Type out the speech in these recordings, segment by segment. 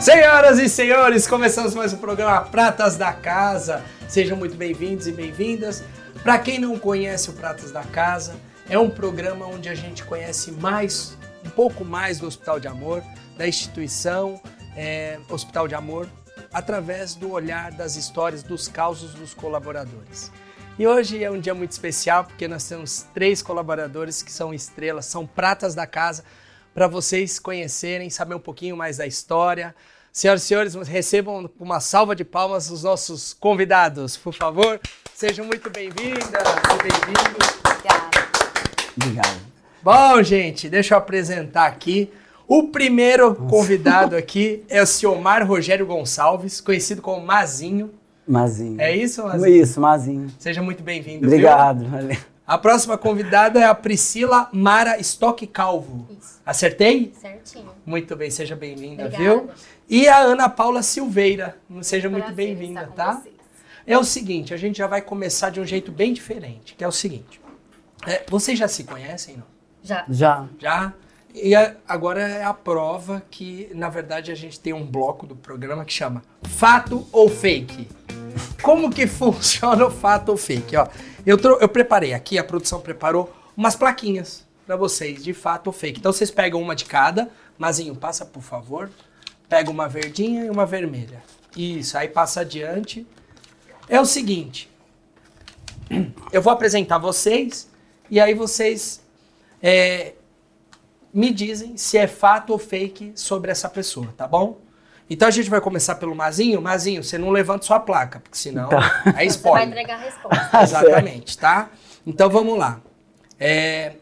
Senhoras e senhores, começamos mais um programa Pratas da Casa. Sejam muito bem-vindos e bem-vindas. Para quem não conhece o Pratas da Casa, é um programa onde a gente conhece mais, um pouco mais do Hospital de Amor, da instituição é, Hospital de Amor, através do olhar das histórias, dos causos dos colaboradores. E hoje é um dia muito especial porque nós temos três colaboradores que são estrelas, são pratas da casa, para vocês conhecerem, saber um pouquinho mais da história. Senhoras e senhores, recebam uma salva de palmas os nossos convidados, por favor. Sejam muito bem-vindas e bem-vindos. Obrigada. Obrigado. Bom, gente, deixa eu apresentar aqui. O primeiro convidado aqui é o Ciomar Rogério Gonçalves, conhecido como Mazinho. Mazinho. É isso, Mazinho? Isso, Mazinho. Seja muito bem-vindo. Obrigado. valeu. A próxima convidada é a Priscila Mara Stock Calvo. Isso. Acertei? Certinho. Muito bem, seja bem-vinda, viu? E a Ana Paula Silveira. Seja muito Prazer bem-vinda, estar com tá? vocês. É o seguinte, a gente já vai começar de um jeito bem diferente, que é o seguinte. É, vocês já se conhecem, não? Já. Já. Já? E a- agora é a prova que, na verdade, a gente tem um bloco do programa que chama Fato ou Fake. Como que funciona o fato ou fake? Ó, eu, eu preparei aqui, a produção preparou umas plaquinhas pra vocês, de fato ou fake. Então vocês pegam uma de cada. Mazinho, passa por favor. Pega uma verdinha e uma vermelha. Isso, aí passa adiante. É o seguinte. Eu vou apresentar vocês e aí vocês é, me dizem se é fato ou fake sobre essa pessoa, tá bom? Então a gente vai começar pelo Mazinho. Mazinho, você não levanta sua placa, porque senão é Você vai spoiler. entregar a resposta. Exatamente, tá? Então vamos lá. É,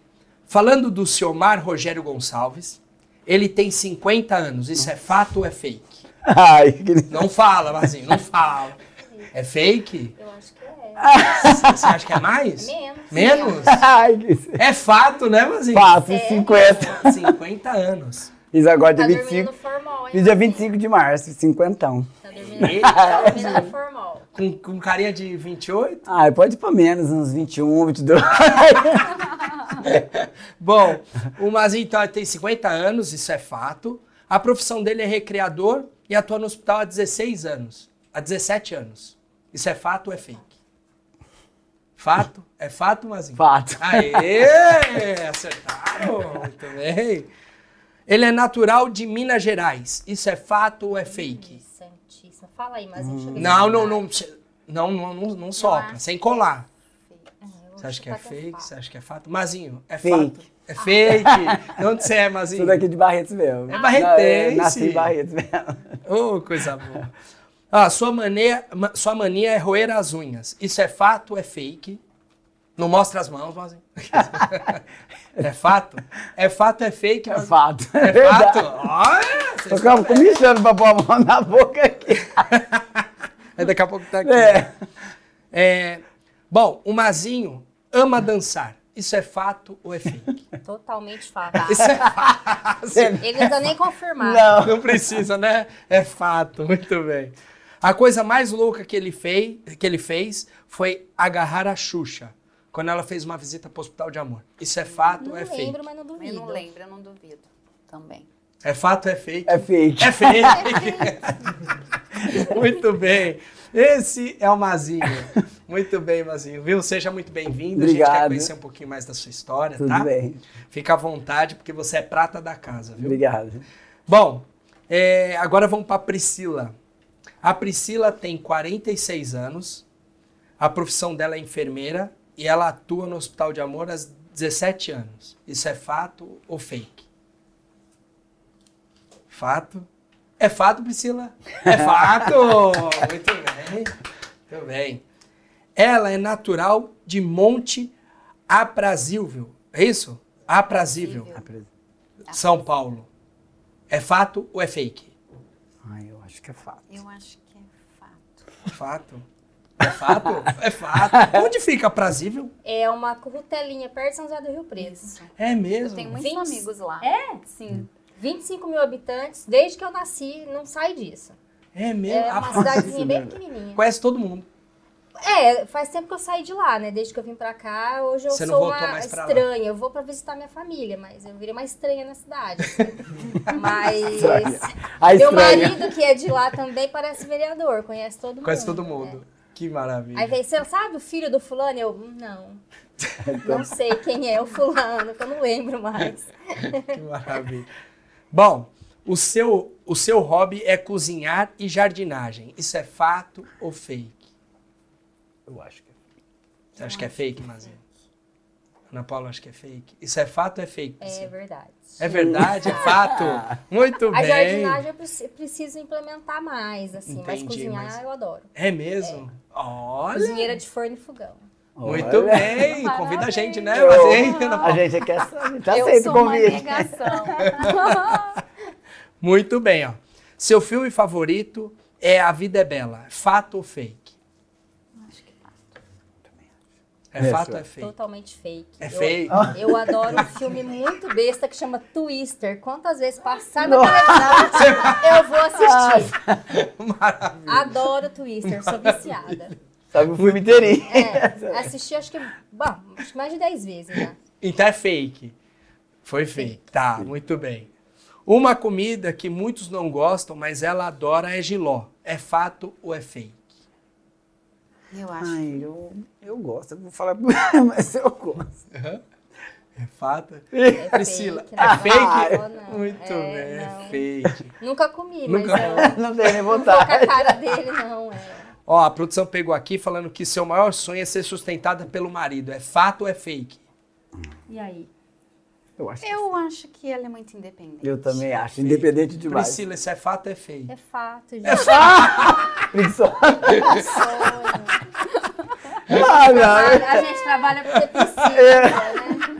falando do Ciomar Rogério Gonçalves, ele tem 50 anos. Isso é fato ou é fake? Ai, que... Não fala, Mazinho, não fala. É fake? Eu acho que é. Você acha que é mais? Menos. Menos? Ai, que... É fato, né, Mazinho? Faço É. 50. 50 anos. Fiz agora dia Tá dormindo 25. no formal, hein? Fiz dia 25 de março, 50. Tá dormindo, tá dormindo formal. Com, com carinha de 28? Ai, pode ir pra menos, uns 21, 22. Bom, o Mazinho então, tem 50 anos, isso é fato. A profissão dele é recreador e atua no hospital há 16 anos. Há 17 anos. Isso é fato ou é fake? Fato? É fato, Mazinho? Fato. Aê! Acertaram! Muito bem. Ele é natural de Minas Gerais. Isso é fato ou é fake? Santíssima. Fala aí, mas deixa eu ver. Não, não, tá. não. Não, não, não, não sopra, acho. sem colar. Ah, Você acha que é chutar fake? Você acha que é fato? Mazinho, é Fake. fato? É fake? De onde você é, Mazinho? Sou daqui de Barretos mesmo. É barretense. Não, Nasci em Barretos mesmo. Ô, coisa boa. Ah, sua mania, ma- sua mania é roer as unhas. Isso é fato ou é fake? Não mostra as mãos, Mazinho. é fato? É fato, é fake? É fato. É verdade. fato? Olha! Tô vocês- com- comichando pra pôr a mão na boca aqui. Aí daqui a pouco tá aqui. É. É, bom, o Mazinho ama dançar. Isso é fato ou é fake? Totalmente fato. Isso é fácil. Ele não precisa nem confirmar. Não. Não precisa, né? É fato, muito bem. A coisa mais louca que ele, fez, que ele fez foi agarrar a Xuxa, quando ela fez uma visita para o Hospital de Amor. Isso é fato Não ou é lembro, fake? mas não Eu duvido. não lembro, eu não duvido. Também. É fato ou é fake? É fake. É fake. muito bem. Esse é o Mazinho. Muito bem, Mazinho. Viu? Seja muito bem-vindo. A gente quer conhecer um pouquinho mais da sua história, Tudo tá? bem. Fica à vontade, porque você é prata da casa, viu? Obrigado. Bom, é, agora vamos para a Priscila. A Priscila tem 46 anos, a profissão dela é enfermeira e ela atua no Hospital de Amor há 17 anos. Isso é fato ou fake? Fato? É fato, Priscila? É fato! Muito bem, muito bem. Ela é natural de Monte Aprazível. É isso? Aprazível. São Paulo. É fato ou é fake? Ai, eu acho que é fato. Eu acho que é fato. Fato. É fato? É fato. Onde fica Aprazível? É uma currutelinha perto de São José do Rio Preto. É Eu mesmo. tenho muitos Vinte- amigos lá. É? Sim. 25 mil habitantes, desde que eu nasci, não sai disso. É mesmo. É uma Aprazível. cidadezinha bem pequenininha. Conhece todo mundo. É, faz tempo que eu saí de lá, né? Desde que eu vim pra cá, hoje eu Você sou uma pra lá? estranha. Eu vou pra visitar minha família, mas eu virei uma estranha na cidade. mas Estranha. A meu estranha. marido, que é de lá também, parece vereador, conhece todo mundo. Conhece todo né? Que maravilha. Aí vem, você sabe o filho do fulano? Eu, "Hum, não. Então. Não sei quem é o fulano, que eu não lembro mais. Que maravilha. Bom, o seu, o seu hobby é cozinhar e jardinagem. Isso é fato ou fake? Eu acho que Você acha que é fake, Mazinha? Ana Paula acha que é fake. Isso é fato ou é fake? É verdade. É verdade, é fato. Muito A bem. jardinagem eu preci- preciso implementar mais, assim. mas Entendi, cozinhar mas- eu adoro. É mesmo? Olha. Cozinheira de forno e fogão. Muito Olha. bem. Convida a gente, né? Ana A gente quer saber. A gente aceita o convite. Muito bem, ó. Seu filme favorito é A Vida é Bela. Fato ou fake? Acho que fato. É, É, fato ou é fake? Totalmente fake. É Eu- fake? Eu adoro um filme muito besta que chama Twister. Quantas vezes passar na televisão, eu vou assistir. Maravilha. Adoro Twister, sou viciada. Sabe o filme inteirinho. É, assisti acho que, bom, acho que mais de 10 vezes, né? Então é fake. Foi fake. Tá, muito bem. Uma comida que muitos não gostam, mas ela adora é giló. É fato ou é fake? Eu acho. Ai, eu, eu gosto. Eu vou falar, mas eu gosto. É fato? É Priscila, fake, é não. fake? Não, não. Muito É, bem, é não. fake. Nunca comi, Nunca- mas eu Não tenho nem não vou com vontade. a cara dele, não. É. Ó, a produção pegou aqui falando que seu maior sonho é ser sustentada pelo marido. É fato ou é fake? E aí? Eu acho. Eu acho que ela é muito independente. Eu também acho. Independente demais. Priscila, isso é fato ou é fake? É fato, gente. Preguiçosa. Sonho. Ah, não. A gente trabalha porque precisa, né?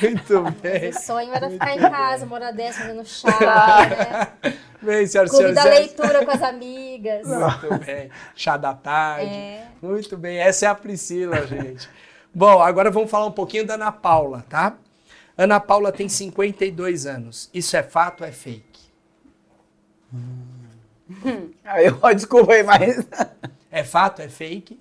Muito bem. O sonho era ficar em casa, hora dessa, fazendo chá, né? Bem, senhoras e Clube da senhores. leitura com as amigas. Muito bem. Chá da tarde. É. Muito bem. Essa é a Priscila, gente. Bom, agora vamos falar um pouquinho da Ana Paula, tá? Ana Paula tem 52 anos. Isso é fato ou é fake? Ah, eu, desculpa aí, mas. É fato, é fake?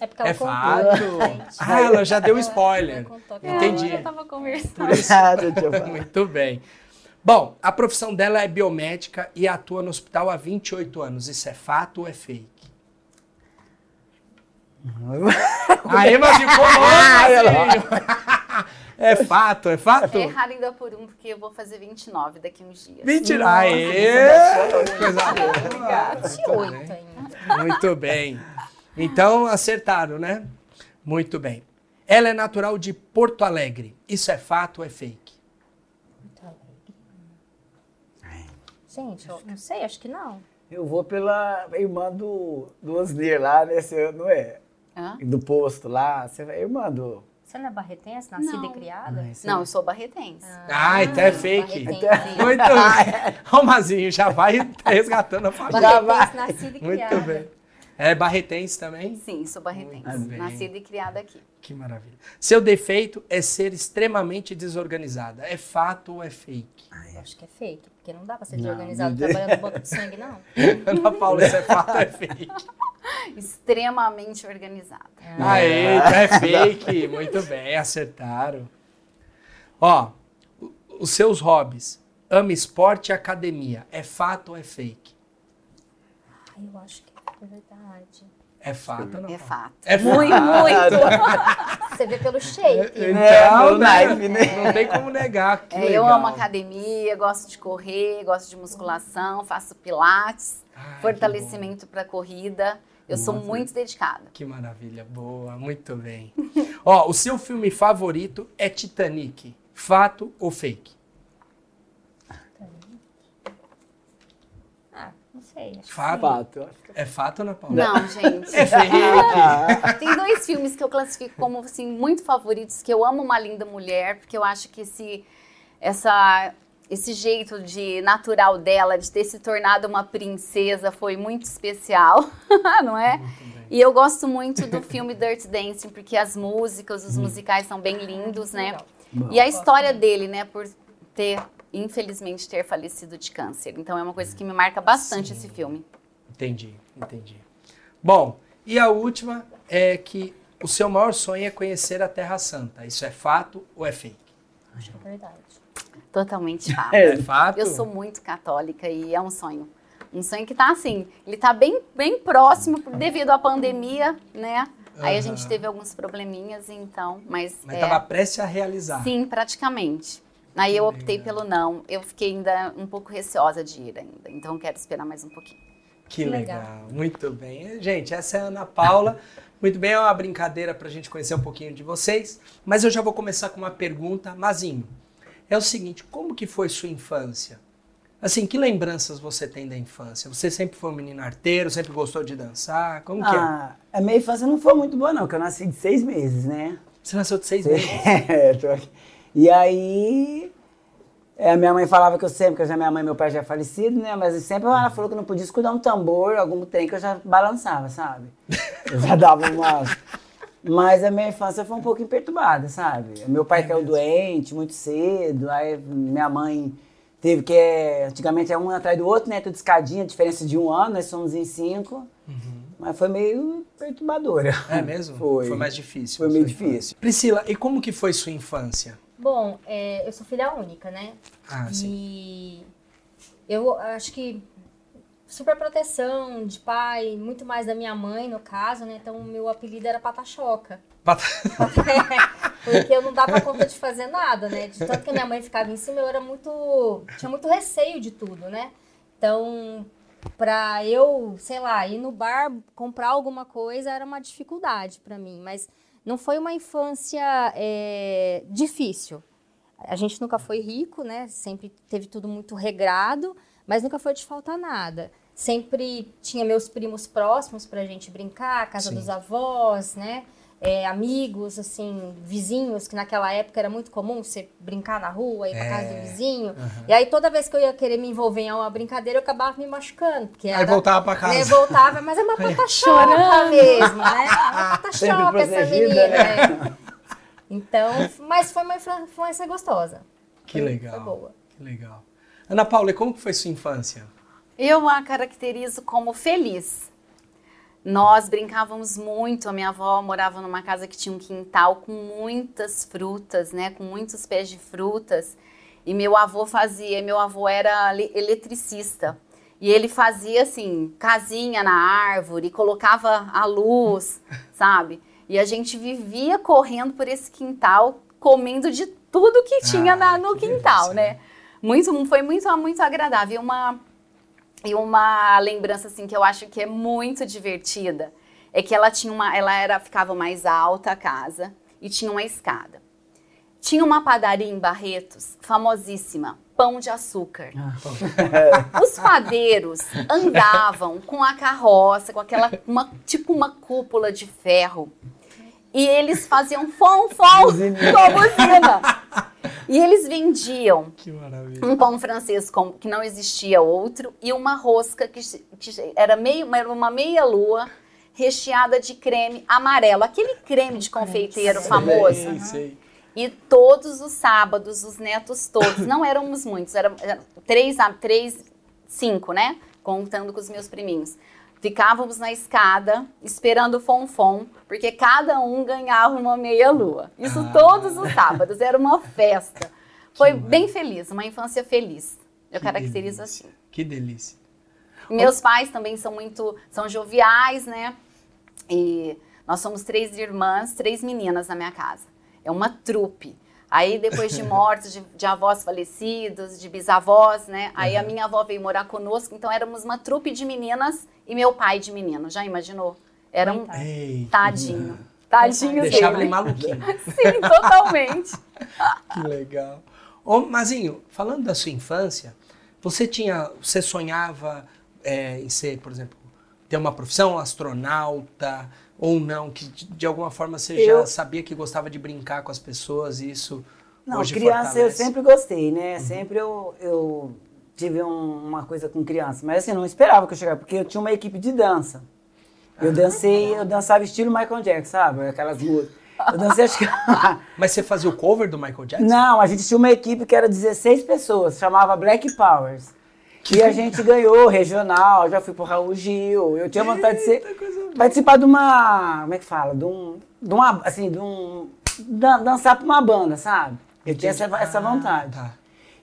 É porque ela É contou, fato. Ah, ela já deu spoiler. Ela Entendi. Eu tava conversando. Ah. Muito bem. Bom, a profissão dela é biomédica e atua no hospital há 28 anos. Isso é fato ou é fake? Aí, mas ficou longe, É fato, é fato? Errar ainda por um, porque eu vou fazer 29 daqui uns dias. Mentira. Aê! Coisa boa. 28 ainda. Muito bem. Então, acertaram, né? Muito bem. Ela é natural de Porto Alegre. Isso é fato ou é fake? Gente, eu não sei, acho que não. Eu vou pela irmã do, do Osnir lá, né? Não é? Hã? Do posto lá. Você é irmã do. Você não é barretense, nascida Não. e criada? Não, eu sou barretense. Ah, então é fake. Muito bem. Ó, o Mazinho já vai resgatando a família. Barretense, nascida e Muito criada. bem. É barretense também? Sim, sou barretense. Nascida e criada aqui. Que maravilha. Seu defeito é ser extremamente desorganizada. É fato ou é fake? Eu acho que é fake, porque não dá pra ser Não, desorganizado trabalhando no banco de sangue, não. Ana Paula, isso é fato ou é fake? Extremamente organizada. Aê, então é fake. Muito bem, acertaram. Ó, os seus hobbies. Ama esporte e academia. É fato ou é fake? Ai, eu acho que é verdade. É fato ou não? É fato. É Muito, fato. muito. Você vê pelo shape. Então, É, no né, naipe, né? Não tem como negar. Que É, eu amo academia, gosto de correr, gosto de musculação, faço pilates, Ai, fortalecimento para corrida. Eu sou muito dedicada. Que maravilha, boa, muito bem. Ó, o seu filme favorito é Titanic. Fato ou fake? Ah, não sei. Acho que Fato. Fato. É fato, Ana Paula? Não, gente. É fake. Tem dois filmes que eu classifico como assim muito favoritos, que eu amo Uma Linda Mulher, porque eu acho que esse essa esse jeito de natural dela de ter se tornado uma princesa foi muito especial, não é? E eu gosto muito do filme Dirty Dancing, porque as músicas, os musicais são bem lindos, né? legal. E a história dele, né, por ter infelizmente ter falecido de câncer. Então é uma coisa que me marca bastante esse filme. Entendi, entendi. Bom, E a última é que o seu maior sonho é conhecer a Terra Santa. Isso é fato ou é fake? Acho que é verdade. Totalmente fato. É fato? Eu sou muito católica e é um sonho. Um sonho que tá assim, ele tá bem, bem próximo devido à pandemia, né? Aí a gente teve alguns probleminhas, então, mas, Mas é, estava prestes a realizar. sim, praticamente. Aí eu optei Legal. pelo não. Eu fiquei ainda um pouco receosa de ir ainda, então quero esperar mais um pouquinho. Que legal. legal. Muito bem. Gente, essa é a Ana Paula. Muito bem, é uma brincadeira para a gente conhecer um pouquinho de vocês. Mas eu já vou começar com uma pergunta. Mazinho, é o seguinte, como que foi sua infância? Assim, que lembranças você tem da infância? Você sempre foi um menino arteiro, sempre gostou de dançar? Como que é? Ah, a minha infância não foi muito boa, não, porque eu nasci de seis meses, né? Você nasceu de seis meses. É, tô aqui. E aí, é, a minha mãe falava que eu sempre, que já minha mãe e meu pai já é falecido, né? Mas sempre ela falou que eu não podia escutar um tambor, algum trem que eu já balançava, sabe? Eu já dava uma. Mas a minha infância foi um pouco perturbada, sabe? Meu pai É caiu mesmo? doente muito cedo, aí minha mãe teve que. Antigamente é um atrás do outro, né? Tudo escadinha, diferença de um ano, nós somos em cinco. Mas foi meio perturbadora. Uhum. É mesmo? Foi. mais difícil. Foi meio sua infância. difícil. Priscila, e como que foi sua infância? Bom, é, eu sou filha única, né? Ah, sim. E eu acho que super proteção de pai, muito mais da minha mãe, no caso, né? Então, meu apelido era Patachoca. Bata- Porque eu não dava conta de fazer nada, né? De tanto que a minha mãe ficava em cima, eu era muito. tinha muito receio de tudo, né? Então, pra eu, sei lá, ir no bar comprar alguma coisa era uma dificuldade pra mim. Mas não foi uma infância é, difícil. A gente nunca foi rico, né? Sempre teve tudo muito regrado, mas nunca foi de faltar nada. Sempre tinha meus primos próximos pra gente brincar, casa Sim. dos avós, né? É, amigos, assim, vizinhos, que naquela época era muito comum você brincar na rua, ir pra casa do vizinho. E aí toda vez que eu ia querer me envolver em uma brincadeira, eu acabava me machucando. Porque Aí era, voltava pra casa. né, voltava, mas é uma patachoca mesmo, né? É uma Sempre patachoca essa menina, né? né? Então, mas foi uma influ- influência gostosa. Que Foi- legal. Foi boa. Que legal. Ana Paula, e como que foi sua infância? Eu a caracterizo como feliz. Nós brincávamos muito, a minha avó morava numa casa que tinha um quintal com muitas frutas, né, com muitos pés de frutas. E meu avô fazia, meu avô era le- eletricista. E ele fazia assim, casinha na árvore, colocava a luz, sabe? E a gente vivia correndo por esse quintal, comendo de tudo que tinha Ah, na- no que quintal, né? Muito, foi muito, muito agradável. E uma e uma lembrança assim que eu acho que é muito divertida é que ela tinha uma, ela era ficava mais alta a casa e tinha uma escada. Tinha uma padaria em Barretos, famosíssima, Pão de Açúcar. Os padeiros andavam com a carroça, com aquela uma, tipo uma cúpula de ferro. E eles faziam fom fom com a buzina. E eles vendiam um pão francês com- que não existia outro e uma rosca que, que era meio era uma meia lua recheada de creme amarelo, aquele creme de confeiteiro famoso. Sei, sei. E todos os sábados, os netos todos, não éramos muitos, eram, eram três, a- três, cinco, né? Contando com os meus priminhos. Ficávamos na escada esperando o fonfon, porque cada um ganhava uma meia lua. Isso Ah. todos os sábados, era uma festa. Foi Que bem feliz, uma infância feliz. Eu Que caracterizo delícia. assim. Que delícia. Meus pais também são muito, são joviais, né? E nós somos três irmãs, três meninas na minha casa. É uma trupe. Aí, depois de mortes de, de avós falecidos, de bisavós, né? Aí a minha avó veio morar conosco, então éramos uma trupe de meninas e meu pai de menino. Já imaginou? Era um Eita. tadinho. Tadinho Deixava ele dele. maluquinho. Sim, totalmente. Que legal. Ô, Mazinho, falando da sua infância, você tinha, você sonhava é, em ser, por exemplo, ter uma profissão, astronauta ou não, que de, alguma forma você já Eu- sabia que gostava de brincar com as pessoas e isso Não, hoje criança eu fortalece? sempre gostei, né? Sempre eu, eu tive um- uma coisa com criança. Mas assim, não esperava que eu chegasse, porque eu tinha uma equipe de dança. Eu dancei, eu dançava estilo Michael Jackson, sabe? Aquelas músicas. Eu dancei, acho que. Mas você fazia o cover do Michael Jackson? Não, a gente tinha uma equipe que era 16 pessoas, chamava Black Powers. E a gente ganhou regional, já fui pro Raul Gil. Eu tinha vontade de ser. participar de uma. Como é que fala? De um. De uma. Assim, de um. dan- dançar pra uma banda, sabe? Eu tinha essa, essa Ah, vontade. tá.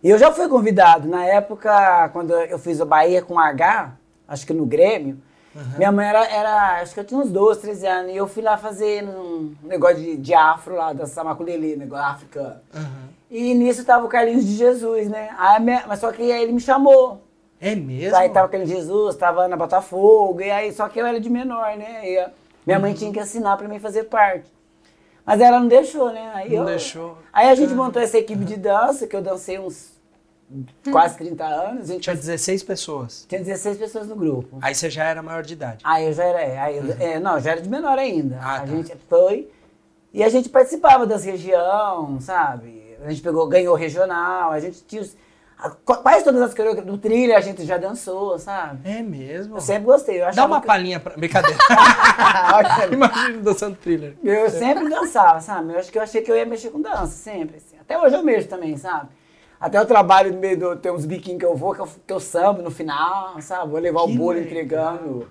E eu já fui convidado. Na época, quando eu fiz o Bahia com H, acho que no Grêmio, minha mãe era, era. Acho que eu tinha uns 12, 13 anos. E eu fui lá fazer um negócio de, de afro lá, dançar maculelê, negócio africano. E nisso tava o Carlinhos de Jesus, né? Aí minha- mas só que aí ele me chamou. É mesmo? Aí tava aquele Jesus, tava Ana Botafogo, e aí, só que eu era de menor, né? E minha Uhum. mãe tinha que assinar pra mim fazer parte. Mas ela não deixou, né? Aí Não eu- deixou. Aí a gente montou essa equipe de dança, que eu dancei uns quase 30 anos. A gente Tinha 16 pessoas. tinha 16 pessoas no grupo. Aí você já era maior de idade. Aí eu já era, é, aí eu- é, não, já era de menor ainda. Ah, a tá. gente foi e a gente participava das regiões, sabe? A gente pegou, ganhou regional, a gente tinha os- quase todas as coreografias do trilha a gente já dançou, sabe? É mesmo? Eu sempre gostei. Eu Dá uma que- palhinha pra. Brincadeira. Imagina dançando thriller. Eu sempre dançava, sabe? Eu acho que eu achei que eu ia mexer com dança, sempre. assim. Até hoje eu mexo também, sabe? Até eu trabalho no meio do. Tem uns biquinhos que eu vou, que eu, que eu sambo no final, sabe? Vou levar Que o bolo legal. entregando.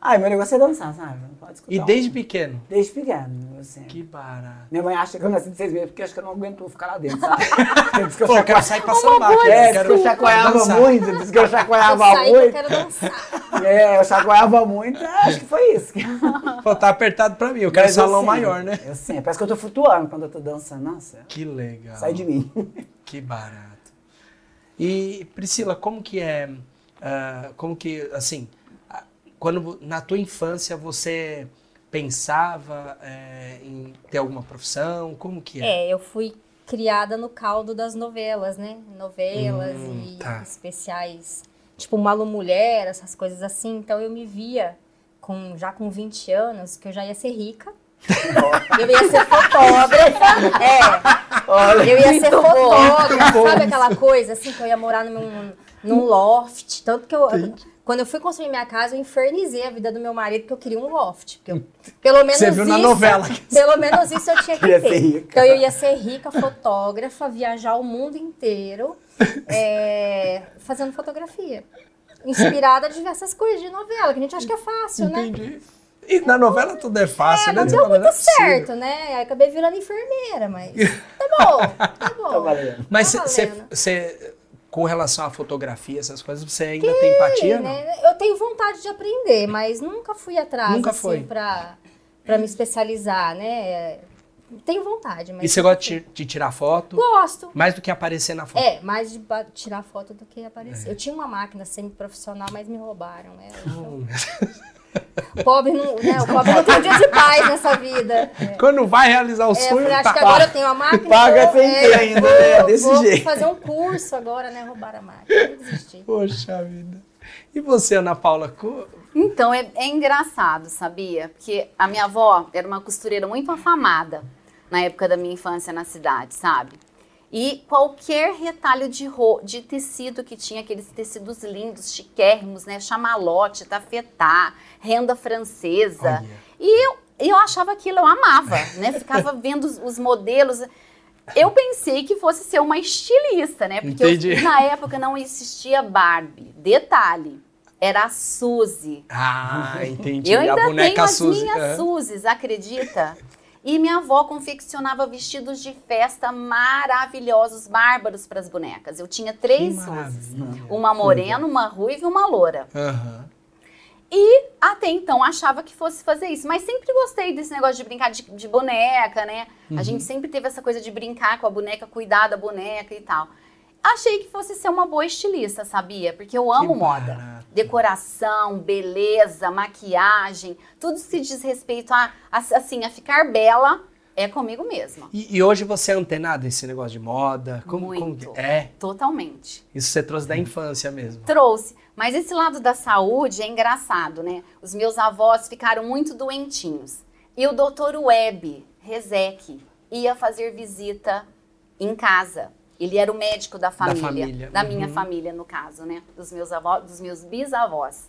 Ai, meu negócio é dançar, sabe? Não pode escutar E um- desde pequeno. Desde pequeno, eu sempre. Que barato. Minha mãe acha que eu nasci de seis meses porque acho que eu não aguento ficar lá dentro, sabe? Diz que eu Pô, eu quero chacoalhava- sair pra sambar. É, eu diz quero que eu chacoalhava muito, diz que eu Eu chacoalhava eu muito. quero dançar. É, eu chacoalhava muito, acho que foi isso. Pô, tá apertado pra mim. Eu quero Mas eu salão sempre, maior, né? Eu sempre. Parece que eu tô flutuando quando eu tô dançando. Nossa, Que legal. sai de mim. Que barato. E Priscila, como que é, ah, como que, assim, ah, quando na tua infância você pensava eh, em ter alguma profissão, como que é? É, eu fui criada no caldo das novelas, né? Novelas Hum, e tá. especiais, tipo Malu Mulher, essas coisas assim. Então eu me via com já com 20 anos que eu já ia ser rica. eu ia ser fotógrafa. É. eu ia ser fotógrafa, sabe aquela coisa assim que eu ia morar num, num loft, tanto que eu quando eu fui construir minha casa, eu infernizei a vida do meu marido porque eu queria um loft. Porque eu- pelo menos Você viu na isso, novela. Pelo menos isso eu tinha que Queria ter. ser rica. Então eu ia ser rica, fotógrafa, viajar o mundo inteiro, é, fazendo fotografia. Inspirada em diversas coisas de novela, que a gente acha que é fácil, né? Entendi. E na novela tudo é fácil, É, né? não deu fala, muito "Não é possível." certo, né? Aí acabei virando enfermeira, mas tá bom, tá bom. Tá valendo. Mas Tá você, valendo. Com relação à fotografia, essas coisas, você ainda tem empatia, não? né? Eu tenho vontade de aprender, mas nunca fui atrás, Nunca assim, foi. pra, pra me especializar, né? Tenho vontade, mas... E você gosta de, de tirar foto? Gosto. Mais do que aparecer na foto? É, mais de tirar foto do que aparecer. Eu tinha uma máquina semi-profissional, mas me roubaram ela. Oh, O pobre não, né, o pobre não tem um dia de paz nessa vida. É. Quando vai realizar o É, eu sonho, acho tá. que agora eu tenho a máquina. Paga vou- sem ter ainda, né? Desse vou jeito. fazer um curso agora, né? Roubar a máquina. Poxa vida. E você, Ana Paula? Co- Então, é, é engraçado, sabia? Porque a minha avó era uma costureira muito afamada na época da minha infância na cidade, sabe? E qualquer retalho de, ro de tecido que tinha, aqueles tecidos lindos, chiquérrimos, né? Chamalote, tafetá, renda francesa. Olha. E eu, eu achava aquilo, eu amava, né? Ficava vendo os, os modelos. Eu pensei que fosse ser uma estilista, né? Porque eu- na época não existia Barbie. Detalhe, era a Suzy. Ah, entendi. Eu a ainda boneca tenho as Suzy. minhas é. Suzys, acredita? E minha avó confeccionava vestidos de festa maravilhosos, bárbaros para as bonecas. Eu tinha três maravilha. Uma morena, uma ruiva e uma loura. Aham. E até então achava que fosse fazer isso. Mas sempre gostei desse negócio de brincar de, de boneca, né? A gente sempre teve essa coisa de brincar com a boneca, cuidar da boneca e tal. Achei que fosse ser uma boa estilista, sabia? Porque eu amo moda. barato. Decoração, beleza, maquiagem, tudo que diz respeito a, a- assim, a ficar bela é comigo mesma. E, e hoje você é antenada nesse negócio de moda? Como, como Muito. que- é? Totalmente. Isso você trouxe da infância mesmo. Trouxe. Mas esse lado da saúde é engraçado, né? Os meus avós ficaram muito doentinhos. E o doutor Web, Rezec, ia fazer visita em casa. Ele era o médico da família, família. da minha Uhum. família, no caso, né? Dos meus avós, dos meus bisavós.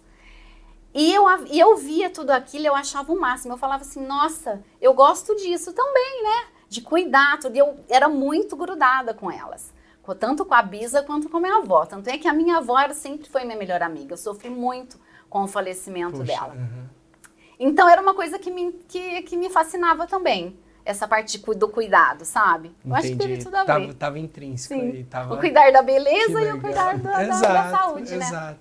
E eu, e eu via tudo aquilo, eu achava o máximo. Eu falava assim, nossa, eu gosto disso também, né? De cuidar, tudo. Eu era muito grudada com elas. Tanto com a Bisa quanto com a minha avó. Tanto é que a minha avó era, sempre foi minha melhor amiga. Eu sofri muito com o falecimento Poxa, dela. aham. Então era uma coisa que me, que, que me fascinava também. Essa parte de, do cuidado, sabe? Eu acho que teve tudo a ver. Tava, tava intrínseco Sim. aí. Tava... O cuidar da beleza e o cuidar da, da- da Exato, saúde, né? Exato.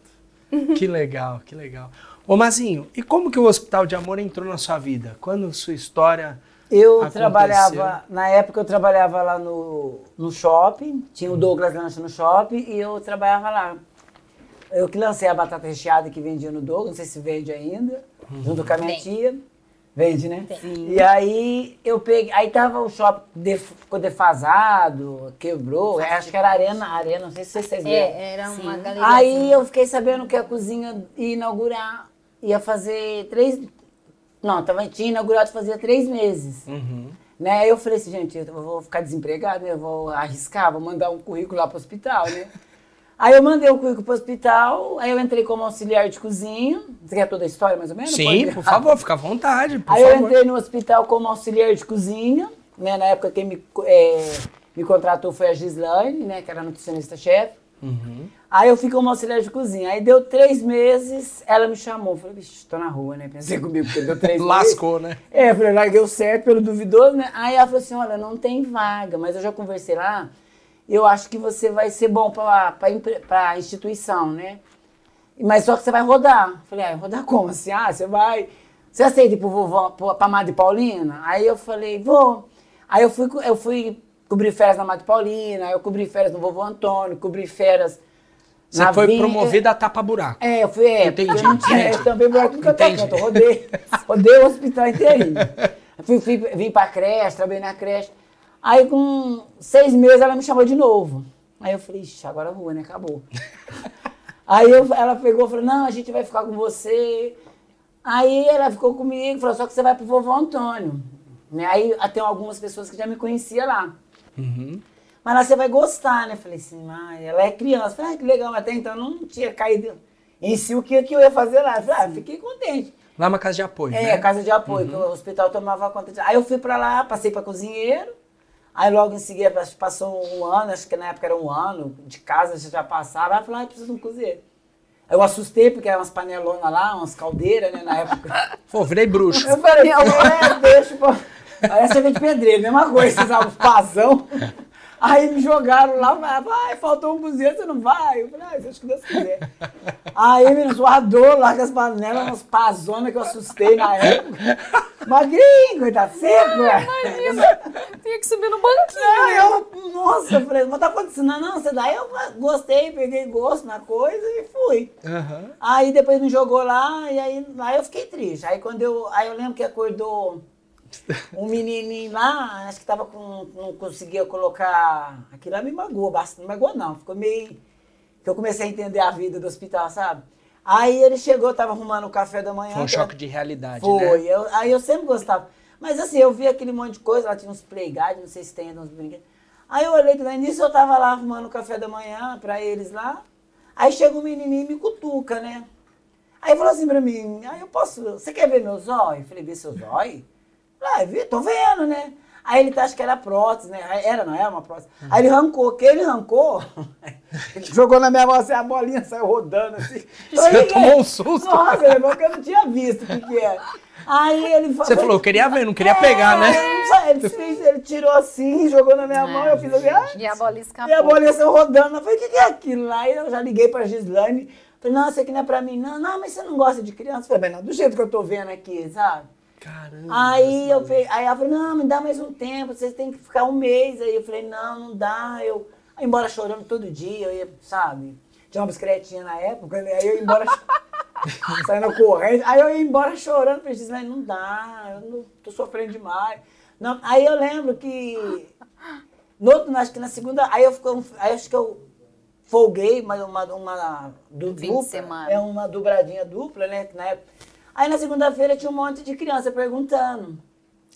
que legal, que legal. Ô Mazinho, e como que o Hospital de Amor entrou na sua vida? Quando sua história... Eu Aconteceu. trabalhava, na época eu trabalhava lá no, no shopping, tinha o Douglas Lanche no shopping e eu trabalhava lá. Eu que lancei a batata recheada que vendia no Douglas, não sei se vende ainda, junto com a minha Vende. tia. Vende, né? E aí eu peguei, aí tava o shopping, def- ficou defasado, quebrou, acho que era arena, arena, não sei se vocês lembram. É, era uma Sim. galeria. Aí eu fiquei sabendo que a cozinha ia inaugurar, ia fazer três. Não, tava, tinha inaugurado fazia três meses. Uhum. Né? Aí eu falei assim, gente, eu vou ficar desempregado, né? eu vou arriscar, vou mandar um currículo lá pro hospital, né? Aí eu mandei o currículo pro hospital, aí eu entrei como auxiliar de cozinha. Você quer toda a história, mais ou menos? Sim, Pode? por favor, fica à vontade, Aí eu favor. entrei no hospital como auxiliar de cozinha, né? Na época quem me, é, me contratou foi a Gislaine, né? Que era nutricionista-chefe. Uhum. Aí eu fui como auxiliar de cozinha. Aí deu três meses, ela me chamou. Falei, vixe, tô na rua, né? Pensei comigo, porque deu três meses. Lascou, né? É, eu falei, larguei o certo pelo duvidoso, né? Aí ela falou assim, olha, não tem vaga, mas eu já conversei lá, eu acho que você vai ser bom empre- pra instituição, né? Mas só que você vai rodar. Eu Falei, ah, rodar como assim? Ah, você vai... Você aceita ir pro vovó, pro- pra Madre Paulina? Aí eu falei, vou. Aí eu fui, eu fui cobrir férias na Madre Paulina, aí eu cobri férias no vovô Antônio, cobri férias Você na foi Vinha- promovida a tapa-buraco. é, eu fui, é, Entendi, eu tinha, entendi. eu também buraco tudo é Entendi. canto, eu rodei, rodei o hospital inteirinho. Eu Fui, fui, vim pra creche, trabalhei na creche. Aí com seis meses ela me chamou de novo. Aí eu falei, ixi, agora rua, né? Acabou. Aí eu- ela pegou e falou, não, a gente vai ficar com você. Aí ela ficou comigo, falou, só que você vai pro vovô Antônio. Né? Aí tem algumas pessoas que já me conheciam lá. Uhum. Mas lá você vai gostar, né? Falei assim, mãe, ela é criança. Falei, ah, que legal, mas até então não tinha caído em si o que, que eu ia fazer lá. Falei, ah, fiquei contente. Lá é uma casa de apoio, É, né? casa de apoio, que o hospital tomava conta de... Aí eu fui pra lá, passei pra cozinheiro. Aí logo em seguida passou um ano, acho que na época era um ano de casa, já passava. Aí eu falei, ah, eu preciso de um cozinheiro. Aí eu assustei, porque eram umas panelonas lá, umas caldeiras, né, na época. Pô, virei bruxo. Eu falei, é, deixa, pô. De pedreiro, mesma coisa, vocês usavam os pazão. Aí me jogaram lá, vai, faltou um cozinheiro, você não vai? Eu falei, ah, o que Deus quiser. Aí, menino, voador, lá com as panelas, umas pazonas que eu assustei na época. Magrinho, coitado, seco, ué. Tinha que subir no banquinho. Aí eu, nossa, eu falei, mas tá acontecendo? Não, não, você daí eu gostei, peguei gosto na coisa e fui. Aham. Aí depois me jogou lá e aí lá eu fiquei triste. Aí quando eu, aí eu lembro que acordou um menininho lá, acho que tava com, não conseguia colocar, aquilo lá me magoou bastante, não magoou não, ficou meio, que eu comecei a entender a vida do hospital, sabe? Aí ele chegou, tava arrumando o café da manhã. Foi um era- choque de realidade, foi, né? eu- aí eu sempre gostava. Mas assim, eu vi aquele monte de coisa, lá tinha uns playguides, não sei se tem uns brinquedos. Aí eu olhei, no início eu tava lá arrumando o café da manhã pra eles lá. Aí chega um menininho e me cutuca, né? Aí falou assim pra mim, aí eu posso, você quer ver meu zóio? Eu falei, ver seu zóio? Ah, vi, tô vendo, né? Aí ele acha que era prótese, né? Aí Era, não era uma prótese. Aí ele arrancou, que ele arrancou, ele jogou na minha mão assim, a bolinha saiu rodando assim. Eu Você liguei. tomou um susto? Nossa, ele falou que eu não tinha visto o que, que era. Aí ele Você falou, eu queria ver, não queria pegar, né? Ele, fez, ele tirou assim, jogou na minha mão, eu fiz assim, ah, E a bola escapou. e a bolinha saiu rodando. Eu falei, o que, que é aquilo lá? Aí eu já liguei pra Gislaine. Falei, não, isso aqui não é pra mim. Não, não, mas você não gosta de criança? Eu falei, mas não, do jeito que eu tô vendo aqui, sabe? Caramba. Aí eu falei, aí ela falou, não, me dá mais um tempo, vocês têm que ficar um mês. Aí eu falei, não, não dá. Eu aí embora chorando todo dia, eu ia, sabe? Tinha uma bicicletinha na época, né? aí eu ia embora saindo correndo. Aí eu ia embora chorando, falei, Gislaine, não dá, eu não, tô sofrendo demais. Não, aí eu lembro que no outro, acho que na segunda, aí eu fico, aí acho que eu folguei uma, uma, uma Um fim de dupla, é uma dobradinha dupla, né? que Na época. Aí na segunda-feira tinha um monte de criança perguntando.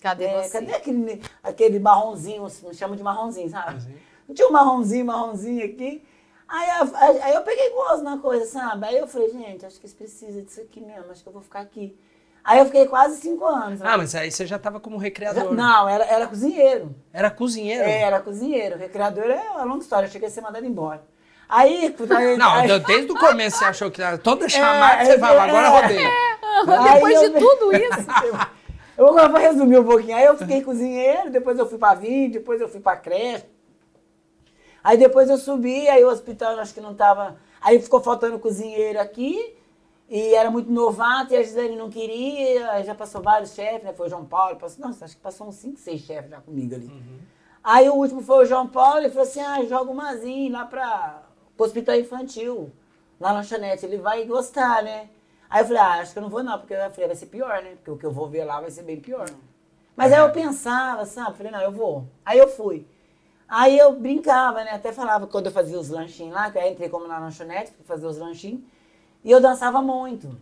Cadê é, você? cadê aquele, aquele marronzinho, me chama de marronzinho, sabe? Não tinha um marronzinho, marronzinho aqui. Aí, eu- aí- aí eu peguei gosto na coisa, sabe? Aí eu falei, gente, acho que eles precisam disso aqui mesmo, acho que eu vou ficar aqui. Aí eu fiquei quase cinco anos. Ah, mas aí você já tava como recreador. Não, era, era cozinheiro. Era cozinheiro? É, era cozinheiro. Recreador é uma longa história, eu cheguei a ser mandado embora. Aí, aí Não, aí- desde o começo você achou que era toda chamada É, você é, falava, agora é. Aí Depois de eu- tudo isso. Eu vou vou resumir um pouquinho. Aí eu fiquei cozinheiro, depois eu fui pra vinho, depois eu fui pra creche. Aí depois eu subi, aí o hospital acho que não tava. Aí ficou faltando cozinheiro aqui. E era muito novato e a Gisele não queria. aí Já passou vários chefes, né? Foi o João Paulo. Passou, nossa, acho que passou uns 5, 6 chefes já comigo ali. Aí o último foi o João Paulo e falou assim: ah, joga o Mazinho lá pra pro hospital infantil, lá na lanchonete. Ele vai gostar, né? Aí eu falei, ah, acho que eu não vou não, porque eu falei, vai ser pior, né? Porque o que eu vou ver lá vai ser bem pior. Mas aí eu pensava, sabe? Falei, não, eu vou. Aí eu fui. Aí eu brincava, né? Até falava quando eu fazia os lanchinhos lá, que aí entrei como na lanchonete, pra fazer os lanchinhos. E eu dançava muito.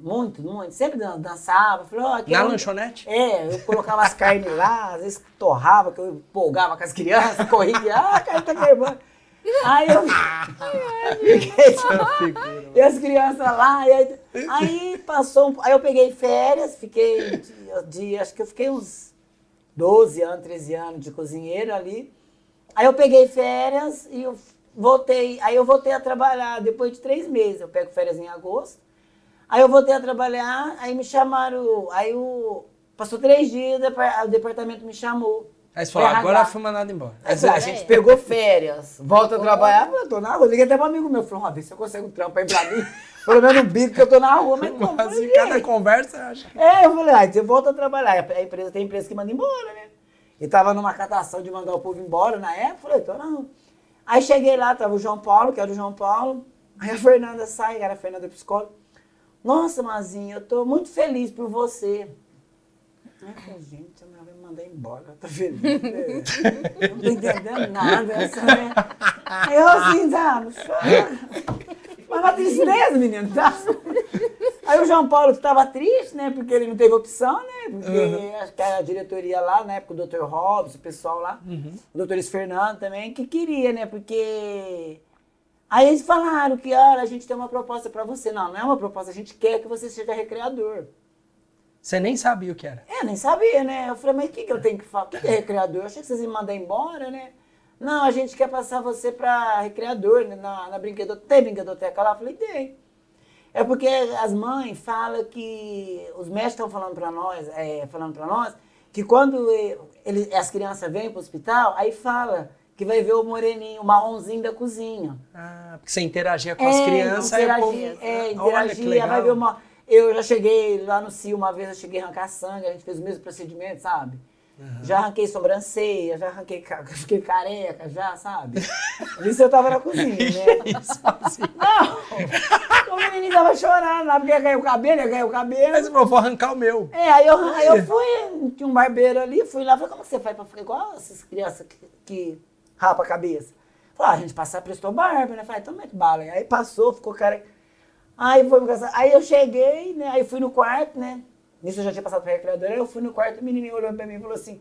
Muito, muito. Sempre dan- dançava. Falei, ó, aqui Na é lanchonete? é, eu colocava as carnes lá, às vezes torrava, que eu empolgava com as crianças, corria, ah, a carne tá queimando. Aí eu fiquei, e as crianças lá, e aí, aí passou, um- aí eu peguei férias, fiquei de, de- acho que eu fiquei uns 12 anos, 13 anos de cozinheiro ali. Aí eu peguei férias e eu voltei, aí eu voltei a trabalhar depois de três meses, eu pego férias em agosto. Aí eu voltei a trabalhar, aí me chamaram, aí o, passou três dias, o departamento me chamou. Aí você falou, agora fui mandado embora. Aí falei, a gente pegou férias, volta a trabalhar, eu tô na rua. Liguei até pra um amigo meu, falou, uma vez você consegue um trampo aí pra mim, pelo menos um bico que eu tô na rua, mas como? Mas em cada conversa, eu acho que... É, eu falei, ah, você volta a trabalhar. A empresa tem empresa que manda embora, né? E tava numa catação de mandar o povo embora na época, falei, tô não. Aí cheguei lá, tava o João Paulo, que era o João Paulo. Aí a Fernanda sai, que era a Fernanda psicóloga. Nossa, Mazinho, eu tô muito feliz por você. Falei, gente, a mulher vai me mandar embora, tá feliz. né? Eu não tô entendendo nada, essa, né? Aí eu assim, sabe, chora. Mas uma tristeza, menino, tá? Aí o João Paulo estava triste, né? Porque ele não teve opção, né? Porque acho que a diretoria lá, na época, o Dr. Robson, o pessoal lá, o doutor Fernando também, que queria, né? Porque. Aí eles falaram que, olha, a gente tem uma proposta para você. Não, não é uma proposta, a gente quer que você seja recreador. Você nem sabia o que era. É, nem sabia, né? Eu falei, mas o que, que eu tenho que falar? O que, que é recreador? Eu achei que vocês iam mandar embora, né? Não, a gente quer passar você para recreador, né? na, na brinquedoteca. Tem brinquedoteca lá? Eu falei, tem. É porque as mães falam que os médicos estão falando para nós, é, falando para nós, que quando ele, as crianças vêm para o hospital, aí fala que vai ver o moreninho, o marronzinho da cozinha. Ah, porque você interagia com as crianças. aí o povo- interagia, é, Olha que interagia, legal. vai ver uma... Eu já cheguei lá no CIO uma vez, eu cheguei a arrancar sangue, a gente fez o mesmo procedimento, sabe? Já arranquei sobrancelha, já arranquei, fiquei careca, já, sabe? Isso eu tava na cozinha, né? Sozinho. Não! O menininho tava chorando lá, porque ia ganhar o cabelo, ia ganhar o cabelo. Você falou, vou arrancar o meu. É, aí eu, aí eu fui, tinha um barbeiro ali, fui lá, falei, como você faz pra ficar igual essas crianças que, que rapa a cabeça? Falei, ah, a gente passar, prestou barba, né? Falei, então mete bala. Aí passou, ficou cara. Aí foi casar. Aí eu cheguei, né? Aí fui no quarto, né? Nisso eu já tinha passado pra recreadora, eu fui no quarto, o menininho olhou pra mim e falou assim,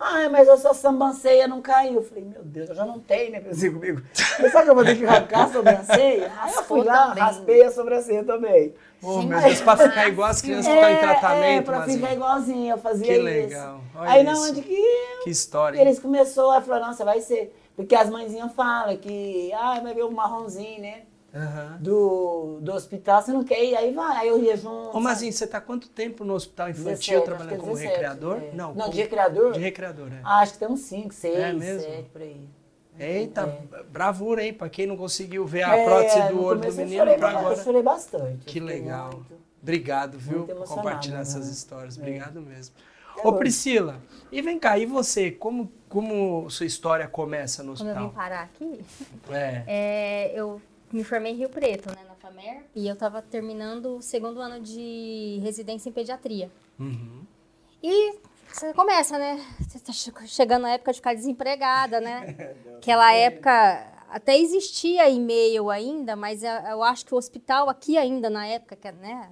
ai, mas a sua sambanceia não caiu. Eu falei, meu Deus, eu já não tenho, né? Pensei comigo. Eu sabe que eu vou ter que arrancar a sobrancelha? Aí eu fui lá, também. raspei a sobrancelha também. Oh, meu Deus, pra ficar igual as crianças que estão em tratamento. É, pra Mazinho. ficar igualzinho, eu fazia Que isso. legal, olha Aí na isso. onde que Que história. hein? eles começaram a falar, nossa, vai ser. Porque as mãezinhas falam que, ah, vai ver o marronzinho, né? Aham. Do, do hospital, você não quer ir, aí vai, aí eu ia junto. Ô, Mazinho, você tá quanto tempo no hospital infantil 17, acho trabalhando é como 17, recreador? é. Não, Não, como- de recreador? De recreador, é. Ah, acho que tem uns 5, 6, É mesmo? 7 por aí. Eita, É. bravura, hein? Pra quem não conseguiu ver a prótese do olho do menino, agora. Eu chorei bastante. Que legal. muito- Obrigado, viu, por compartilhar essas né? histórias. É. Obrigado mesmo. É Ô. Priscila, e vem cá, e você? Como, como sua história começa no Quando eu vim hospital? parar aqui, É. é, eu me formei em Rio Preto, né, na FAMER, e eu tava terminando o segundo ano de residência em pediatria. Uhum. E você começa, né? Você tá che- chegando na época de ficar desempregada, né? Aquela época até existia e-mail ainda, mas eu, eu acho que o hospital aqui ainda na época, que é, né,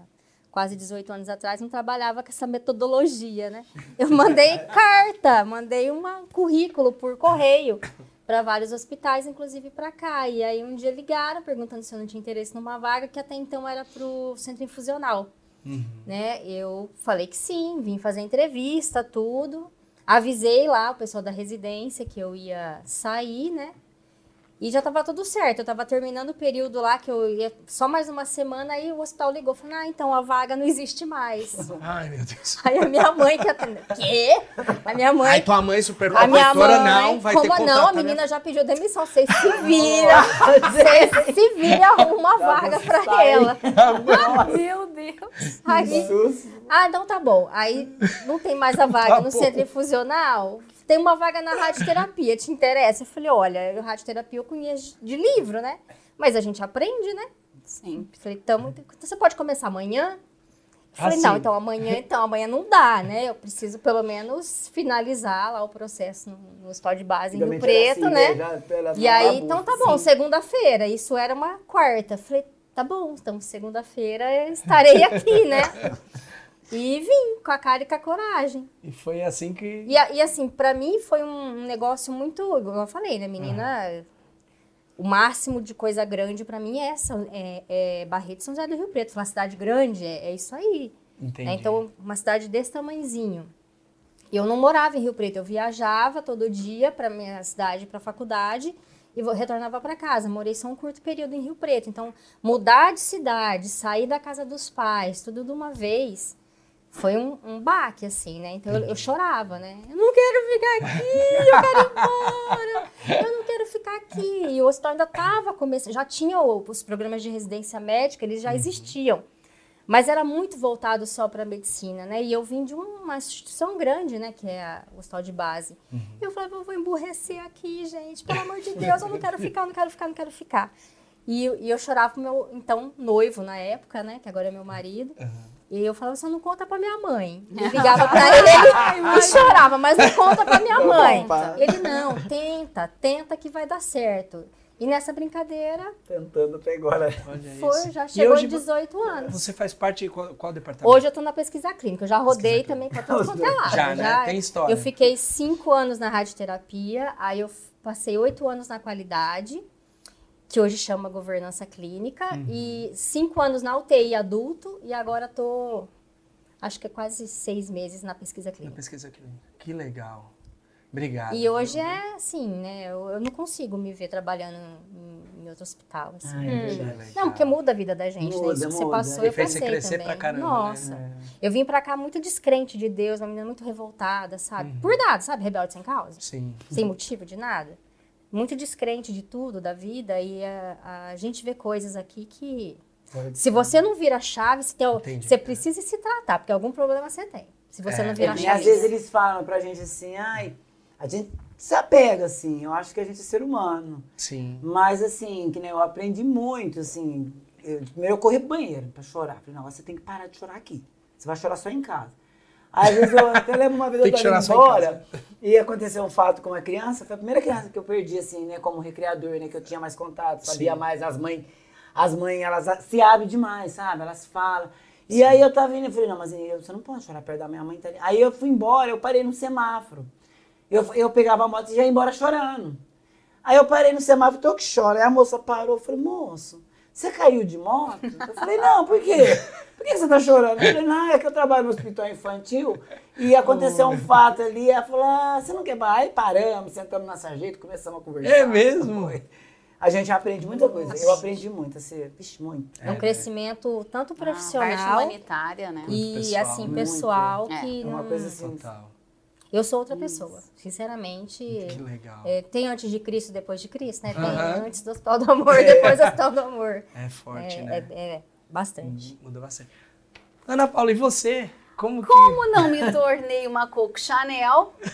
quase 18 anos atrás, não trabalhava com essa metodologia, né? Eu mandei carta, mandei um currículo por correio para vários hospitais, inclusive para cá. E aí um dia ligaram perguntando se eu não tinha interesse numa vaga que até então era para o centro infusional né? Eu falei que sim, vim fazer entrevista, tudo. Avisei lá o pessoal da residência que eu ia sair, né? E já tava tudo certo. Eu tava terminando o período lá que eu ia só mais uma semana, aí o hospital ligou, falou: "Ah, então a vaga não existe mais". Ai, meu Deus. Aí a minha mãe que atendeu. Quê? A minha mãe Aí tua mãe, super a minha mãe, não, vai ter como contato. não? A né? menina já pediu demissão. Vocês se viram. Vocês se viram e arrumam uma vaga pra sai. ela. Meu Deus. Aí, ah, então tá bom. Aí não tem mais a vaga Tá no bom. centro infusional. Tem uma vaga na radioterapia, te interessa? Eu falei, olha, eu radioterapia eu conheço de livro, né? Mas a gente aprende, né? Sim. Falei, então você pode começar amanhã? Eu Falei, Ah, não, então amanhã, então amanhã não dá, né? Eu preciso pelo menos finalizar lá o processo no, no hospital de base em Rio Também Preto, era assim, né? Já, pela E aí, bagunça, então tá bom, assim. segunda-feira. Isso era uma quarta. Falei, tá bom, então segunda-feira eu estarei aqui, né? E vim com a cara e com a coragem. E foi assim que. E, a- e assim, pra mim foi um negócio muito, igual eu falei, né, menina? O máximo de coisa grande pra mim é essa, é, é Barreto São José do Rio Preto. Uma cidade grande, é, é isso aí. Entendi. né? Então, uma cidade desse tamanhozinho. Eu não morava em Rio Preto, eu viajava todo dia para minha cidade, para faculdade e retornava para casa. Morei só um curto período em Rio Preto. Então, mudar de cidade, sair da casa dos pais, tudo de uma vez, foi um, um baque, assim, né? Então, eu, eu chorava, né? Eu não quero ficar aqui, eu quero ir embora, eu não quero ficar aqui. E o hospital ainda estava começando, já tinha os programas de residência médica, eles já existiam. Mas era muito voltado só para medicina, né? E eu vim de uma instituição grande, né? Que é a- o hospital de base. E eu falei, eu vou emburrecer aqui, gente. Pelo amor de Deus, eu não quero ficar, eu não quero ficar, eu não quero ficar. E, eu- e eu chorava pro meu, então, noivo na época, né? Que agora é meu marido. E eu falava, você não conta pra minha mãe. Eu ligava pra ele e chorava, mas não conta pra minha Não mãe. Ele, não, tenta, tenta que vai dar certo. E nessa brincadeira, Tentando até agora. Foi, já chegou hoje em 18 anos. Você faz parte de qual, qual departamento? Hoje eu tô na pesquisa clínica. Eu já rodei também pra tudo quanto é lado. Já, né? Tem história. Eu fiquei cinco anos na radioterapia, aí eu passei oito anos na qualidade, que hoje chama governança clínica, Uhum. e cinco anos na UTI adulto, e agora tô, acho que é quase seis meses na pesquisa Na clínica. pesquisa clínica. Que legal. Obrigado. E hoje é assim, né? Eu, eu não consigo me ver trabalhando em, em outro hospital. assim. Ai, é Hum. verdade. Não, porque muda a vida da gente, né? Muda, Isso que você passou, E eu fez você passei crescer também. pra caramba, né? Nossa. Eu vim pra cá muito descrente de Deus, uma menina muito revoltada, sabe? Por nada, sabe? Rebelde sem causa. Sim. Sem motivo de nada. Muito descrente de tudo, da vida. E a, a gente vê coisas aqui que... Se você não vira a chave, você, tem, Entendi. você precisa se tratar, porque algum problema você tem. Se você É. não virar a E chave. às vezes eles falam pra gente assim, ai, a gente se apega, assim, eu acho que a gente é ser humano. Sim. Mas assim, que nem eu aprendi muito, assim. Eu, primeiro eu corri pro banheiro pra chorar. Falei, não, você tem que parar de chorar aqui. Você vai chorar só em casa. Aí, às vezes eu até lembro uma vez eu tava indo embora e aconteceu um fato com uma criança. Foi a primeira criança que eu perdi, assim, né, como recreador, né? Que eu tinha mais contato, sabia Sim. mais. As mães, as mães, elas se abrem demais, sabe? Elas falam. E aí eu tava indo e falei, não, mas eu- você não pode chorar perto da minha mãe. Tá ali. Aí eu fui embora, eu parei no semáforo. Eu, eu pegava a moto e já ia embora chorando. Aí eu parei no semáforo, tô que chora. Aí a moça parou, eu falei, moço, você caiu de moto? Eu falei, não, por quê? Por que você tá chorando? Eu falei, não, é que eu trabalho no hospital infantil e aconteceu um fato ali. Ela falou, ah, você não quer parar? Aí paramos, sentamos na sarjeta, começamos a conversar. É mesmo? Foi. A gente aprende muita coisa. Eu aprendi muito, assim, vixe, muito. É um crescimento tanto A parte profissional humanitária, né? e pessoal, assim muito. pessoal É, que É uma não- coisa assim. Total. Eu sou outra pessoa sinceramente Que legal. é, tem antes de Cristo depois de Cristo né tem Aham. antes do Hospital do Amor depois do Hospital do Amor É forte, é, né? é- é bastante Muda bastante. Ana Paula, e você? Como que. Como não me tornei uma Coco Chanel?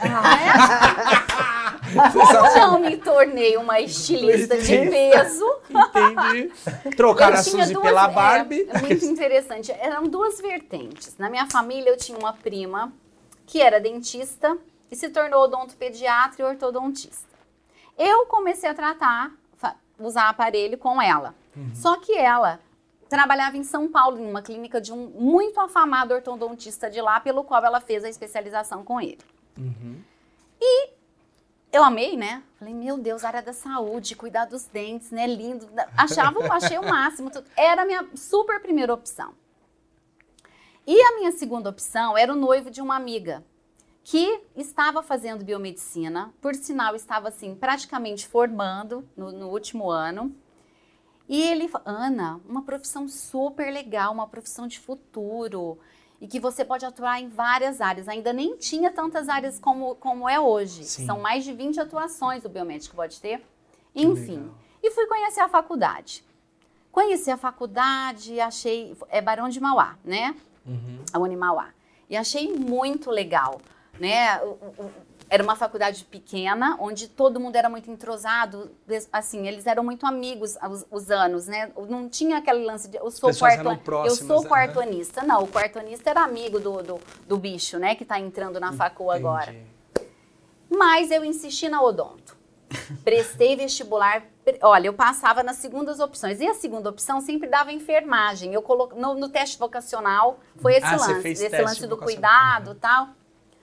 Você Não me tornei uma estilista de peso. entende? Trocaram Eu a tinha Suzy duas- pela é, Barbie. É, muito interessante. Eram duas vertentes. Na minha família, eu tinha uma prima que era dentista e se tornou odontopediatra e ortodontista. Eu comecei a tratar, usar aparelho com ela. Só que ela trabalhava em São Paulo, em uma clínica de um muito afamado ortodontista de lá, pelo qual ela fez a especialização com ele. Uhum. Eu amei, né? Falei, meu Deus, área da saúde, cuidar dos dentes, né? Lindo. Achava, achei o máximo. tudo. Era a minha super primeira opção. E a minha segunda opção era o noivo de uma amiga, que estava fazendo biomedicina, por sinal estava assim praticamente formando no, no último ano. E ele, Ana, uma profissão super legal, uma profissão de futuro e que você pode atuar em várias áreas. Ainda nem tinha tantas áreas como, como é hoje. Sim. São mais de 20 atuações o biomédico pode ter. Enfim, legal. e fui conhecer a faculdade. Conheci a faculdade, achei. É Barão de Mauá, né? Uhum. a Unimauá. E achei muito legal, né? O- o- o- Era uma faculdade pequena, onde todo mundo era muito entrosado, assim, eles eram muito amigos os, os anos, né? Não tinha aquele lance de eu sou quarto, eram eu próximas, sou aham. quartonista. Não, o quartonista era amigo do, do, do bicho, né? Que tá entrando na facul agora. Mas eu insisti na odonto. Prestei vestibular. Olha, eu passava nas segundas opções. E a segunda opção sempre dava enfermagem. Eu colo... no, no teste vocacional foi esse Ah, lance. Esse lance do cuidado Uhum. e tal.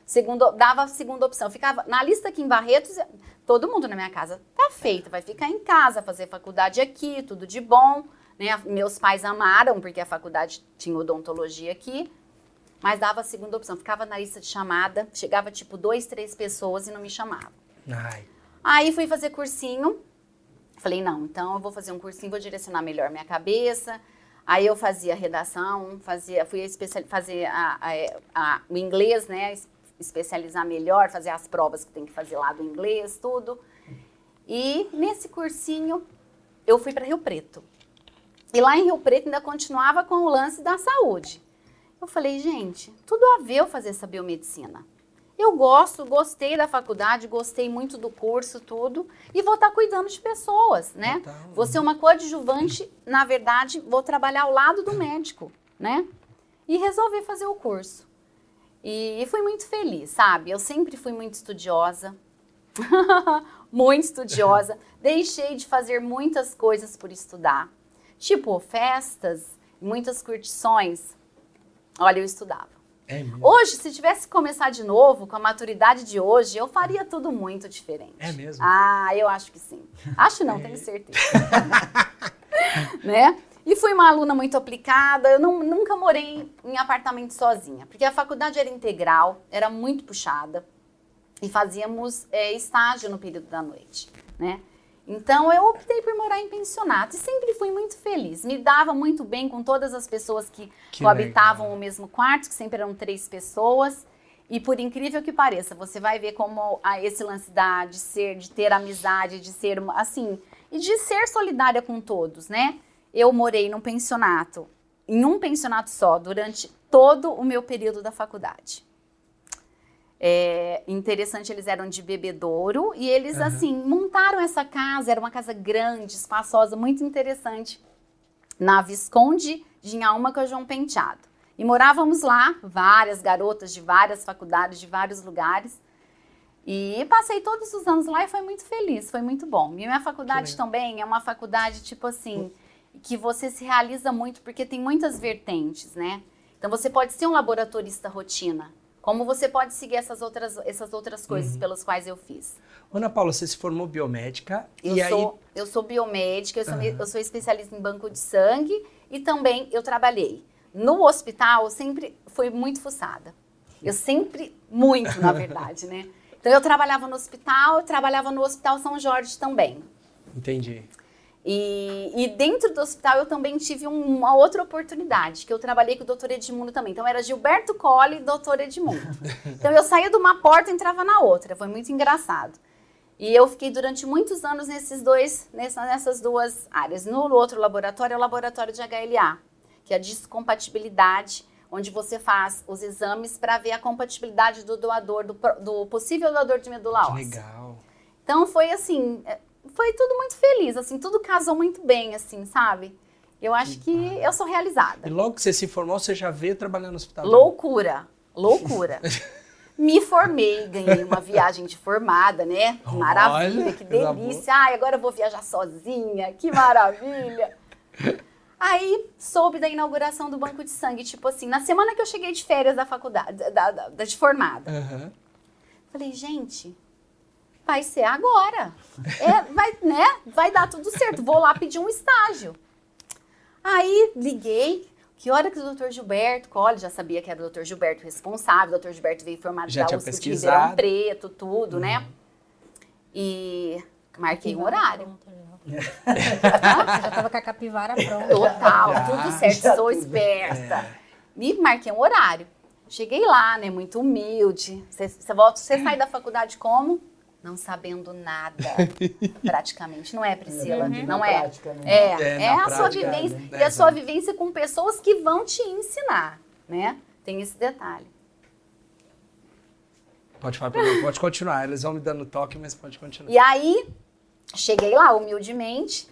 Segundo, dava a segunda opção. Ficava na lista aqui em Barretos, todo mundo na minha casa tá feito, vai ficar em casa, fazer faculdade aqui, tudo de bom. Né? Meus pais amaram, porque a faculdade tinha odontologia aqui. Mas dava a segunda opção. Ficava na lista de chamada, chegava tipo dois, três pessoas e não me chamavam. Ai, Aí fui fazer cursinho. Falei, não, então eu vou fazer um cursinho, vou direcionar melhor minha cabeça. Aí eu fazia redação, fazia, fui especial, fazer a- a- a- o inglês, né? es- Especializar melhor, fazer as provas que tem que fazer lá do inglês, tudo. E nesse cursinho eu fui para Rio Preto. E lá em Rio Preto ainda continuava com o lance da saúde. Eu falei, gente, tudo a ver eu fazer essa biomedicina. Eu gosto, gostei da faculdade, gostei muito do curso, tudo, e vou estar cuidando de pessoas, né? Total. Vou ser uma coadjuvante, na verdade, vou trabalhar ao lado do médico, né? E resolvi fazer o curso. E fui muito feliz, sabe? Eu sempre fui muito estudiosa, muito estudiosa. Deixei de fazer muitas coisas por estudar, tipo festas, muitas curtições. Olha, eu estudava. É mesmo. Hoje, se tivesse que começar de novo, com a maturidade de hoje, eu faria tudo muito diferente. É mesmo? Ah, eu acho que sim. Acho não, tenho certeza. né? E fui uma aluna muito aplicada, eu não- nunca morei em apartamento sozinha, porque a faculdade era integral, era muito puxada, e fazíamos é, estágio no período da noite, né? Então eu optei por morar em pensionato e sempre fui muito feliz. Me dava muito bem com todas as pessoas que, Que coabitavam legal. o mesmo quarto, que sempre eram três pessoas. E por incrível que pareça, você vai ver como a, esse lance da, de ser, de ter amizade, de ser assim, e de ser solidária com todos, né? Eu morei num pensionato, em um pensionato só, durante todo o meu período da faculdade. É, interessante, eles eram de bebedouro e eles, Aham. assim, montaram essa casa, era uma casa grande, espaçosa, muito interessante, na Visconde de Inhaúma com João Penteado. E morávamos lá, várias garotas de várias faculdades, de vários lugares. E passei todos os anos lá e foi muito feliz, foi muito bom. E minha faculdade também é uma faculdade, tipo assim, que você se realiza muito, porque tem muitas vertentes, né? Então você pode ser um laboratorista rotina, como você pode seguir essas outras, essas outras coisas Uhum. pelas quais eu fiz. Ana Paula, você se formou biomédica Eu, e aí sou, eu sou biomédica, eu sou, Aham. eu sou especialista em banco de sangue e também eu trabalhei. No hospital, eu sempre fui muito fuçada. Eu sempre, muito, na verdade, né? Então, eu trabalhava no hospital, eu trabalhava no Hospital São Jorge também. entendi. E, e dentro do hospital eu também tive um- uma outra oportunidade, que eu trabalhei com o doutor Edmundo também. Então era Gilberto Colli e doutor Edmundo. Então eu saía de uma porta e entrava na outra. Foi muito engraçado. E eu fiquei durante muitos anos nesses dois, nessa- nessas duas áreas. No outro laboratório é o laboratório de HLA, que é a descompatibilidade, onde você faz os exames para ver a compatibilidade do doador, do, do possível doador de medula Que óssea. legal. Então foi assim, é, foi tudo muito feliz, assim, tudo casou muito bem, assim, sabe? Eu acho que eu sou E realizada. logo que você se formou, você já veio trabalhando no hospital? Loucura, loucura. Me formei, ganhei uma viagem de formada, né? Maravilha, Olha, que delícia. Ai, agora eu vou viajar sozinha, que maravilha. Aí soube da inauguração do banco de sangue, tipo assim, na semana que eu cheguei de férias da faculdade, da, da- da- de formada. Aham. Falei, gente, vai ser agora. É, vai, né? Vai dar tudo certo. Vou lá pedir um estágio. Aí liguei. Que hora que o doutor Gilberto, olha, já sabia que era o doutor Gilberto responsável, o doutor Gilberto veio formado Já da tinha USP de pesquisado. Ribeirão Preto, tudo, né? Uhum. E marquei um horário. Você já tava com a capivara pronta. Total, Já. tudo certo, Já sou tudo. esperta. Me marquei um horário. Cheguei lá, né, muito humilde. Você volta, você sai da faculdade como? Não sabendo nada, praticamente. Não é, Priscila? Uhum. Não é. prática, né? É, É, é, a sua prática, vivência. né? E a sua vivência com pessoas que vão te ensinar, né? Tem esse detalhe. Pode falar pode continuar. Eles vão me dando toque, mas pode continuar. E aí, cheguei lá humildemente.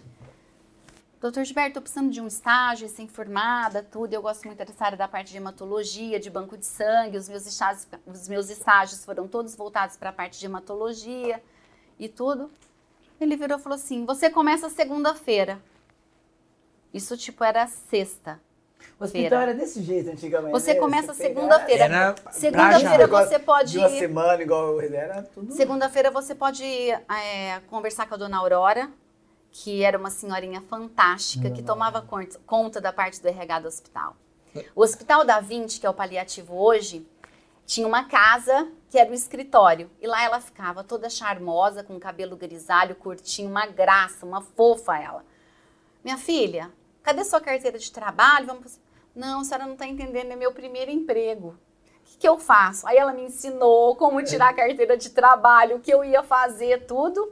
Doutor Gilberto, tô precisando de um estágio, recém-formada, tudo. Eu gosto muito dessa área da parte de hematologia, de banco de sangue. Os meus estágios, os meus estágios foram todos voltados para a parte de hematologia e tudo. Ele virou e falou assim: Você começa segunda-feira. Isso, tipo, era sexta. O hospital era desse jeito antigamente. Você né? começa segunda-feira. Segunda-feira você pode. De uma semana, igual era tudo. Segunda-feira você pode é, conversar com a dona Aurora, que era uma senhorinha fantástica, que tomava conta, conta da parte do RH do hospital. O Hospital da 20, que é o paliativo hoje, tinha uma casa que era o escritório. E lá ela ficava toda charmosa, com cabelo grisalho, curtinho, uma graça, uma fofa ela. Minha filha, cadê sua carteira de trabalho? Vamos... Não, a senhora não está entendendo, é meu primeiro emprego. O que, que eu faço? Aí ela me ensinou como tirar a carteira de trabalho, o que eu ia fazer, tudo.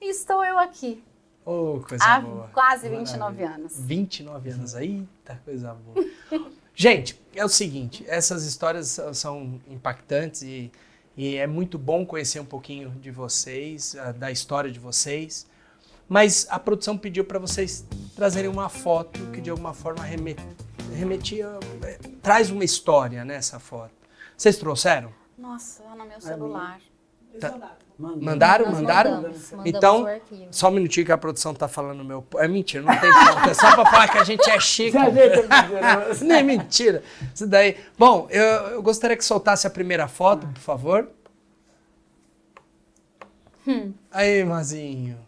E estou eu aqui, Ô, coisa há boa. quase Maravilha. 29 anos. 29 anos. Eita, coisa boa. Gente, é o seguinte, essas histórias são- impactantes e, e é muito bom conhecer um pouquinho de vocês, da história de vocês. Mas a produção pediu para vocês trazerem uma foto que de alguma forma reme- remetia, eh, traz uma história nessa foto. Vocês trouxeram? Nossa, lá no meu celular. Mano, Mandaram? Mandaram? mandamos, mandamos Então, só um minutinho que a produção tá falando meu. É mentira, não tem foto. É só pra falar que a gente é chique. Ajeita pra Nem mentira. Isso daí. Bom, eu, eu gostaria que soltasse a primeira foto, por favor. Aí, Mazinho.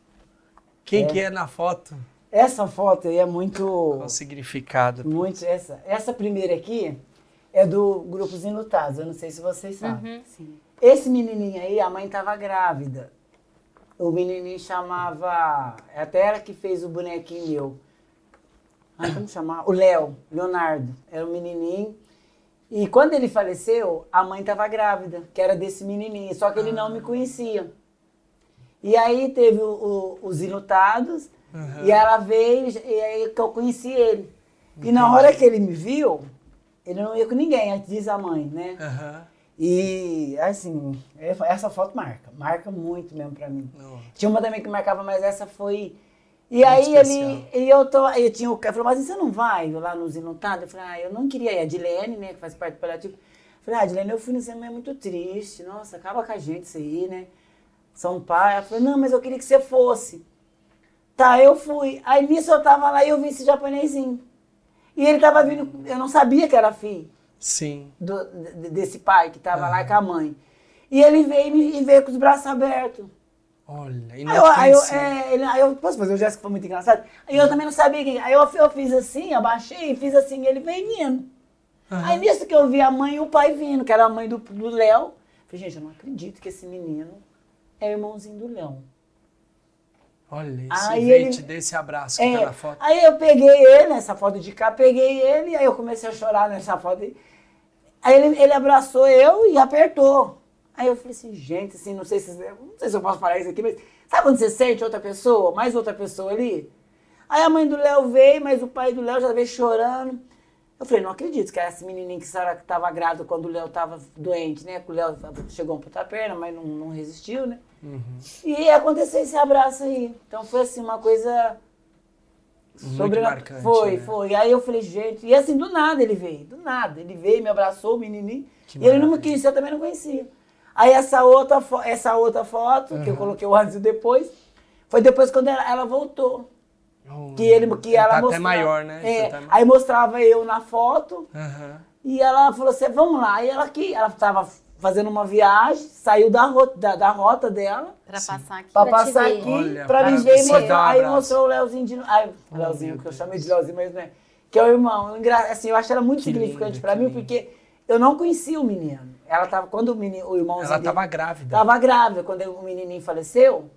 Quem É. que é na foto? Essa foto aí é muito. Qual o significado? Muito. Essa, essa primeira aqui é do Grupos Enlutados. Eu não sei se vocês sabem. Sim. Esse menininho aí, a mãe estava grávida. O menininho chamava. Até ela que fez o bonequinho meu. Ai, como chamava? O Léo, Leonardo. Era um menininho. E quando ele faleceu, a mãe estava grávida, que era desse menininho. Só que ele não me conhecia. E aí teve o- o- os enlutados. E ela veio, e aí que eu conheci ele. E na hora que ele me viu, ele não ia com ninguém, diz a mãe, né? Aham. E, assim, essa foto marca. Marca muito mesmo pra mim. Não. Tinha uma também que marcava, mas essa foi... E aí ele, e eu tô, eu tinha o cara falou, mas você não vai lá nos Inuntados? Eu falei, ah, eu não queria ir. A Dilene, né, que faz parte do paliativo. Eu falei, ah, Dilene, eu fui no cinema, é muito triste. Nossa, acaba com a gente isso aí, né? São pai. Ela falou, não, mas eu queria que você fosse. Tá, eu fui. Aí nisso eu tava lá e eu vi esse japonesinho. E ele tava vindo, eu não sabia que era filho Sim. do- de- desse pai que tava lá com a mãe. E ele veio e veio com os braços abertos. Olha, e Aí eu, aí eu, é, ele- aí eu posso fazer o gesto que foi muito engraçado? Aí eu também não sabia quem. Aí eu, eu fiz assim, abaixei e fiz assim, e ele veio vindo. Aí nisso que eu vi a mãe e o pai vindo, que era a mãe do Léo. Falei, gente, eu não acredito que esse menino é irmãozinho do Léo. Olha, esse Aí ele- te dê esse abraço que É, tá na foto. aí eu peguei ele, nessa foto de cá, peguei ele, aí eu comecei a chorar nessa foto. aí. Aí ele, ele abraçou eu e apertou. Aí eu falei assim, gente, assim, não sei se não sei se eu posso falar isso aqui, mas sabe quando você sente outra pessoa, mais outra pessoa ali? Aí a mãe do Léo veio, mas o pai do Léo já veio chorando. Eu falei, não acredito que era esse menininho que estava grávida quando o Léo estava doente, né? Que o Léo chegou um puta perna, mas não, não resistiu, né? E aconteceu esse abraço aí. Então foi assim, uma coisa Muito marcante, Foi, né? foi. Aí eu falei, gente, e assim, do nada ele veio, do nada. Ele veio, me abraçou, o menininho. Que e ele não me conhecia, eu também não conhecia. Aí essa outra, essa outra foto, que eu coloquei o o depois, foi depois quando ela, ela voltou. Oh, Que, ele, que ela tá até mostrava- maior, né? É, Tá até aí mostrava eu na foto, Aham. e ela falou assim, vamos lá. E ela aqui, ela estava fazendo uma viagem, saiu da, ro- da, da rota dela, Pra passar aqui. Pra Pra passar ver. aqui, Olha, pra me ver e mostrar. aí abraço. mostrou o Leozinho de. Ai, Oh, Leozinho, que eu chamei de Leozinho, mas não é. que é o irmão. Assim, eu acho ela muito Que significante lindo, pra que mim, lindo. porque eu não conhecia o menino. Ela tava, quando o, menino, o irmãozinho Ela dele- tava grávida. Tava grávida. Quando o menininho faleceu,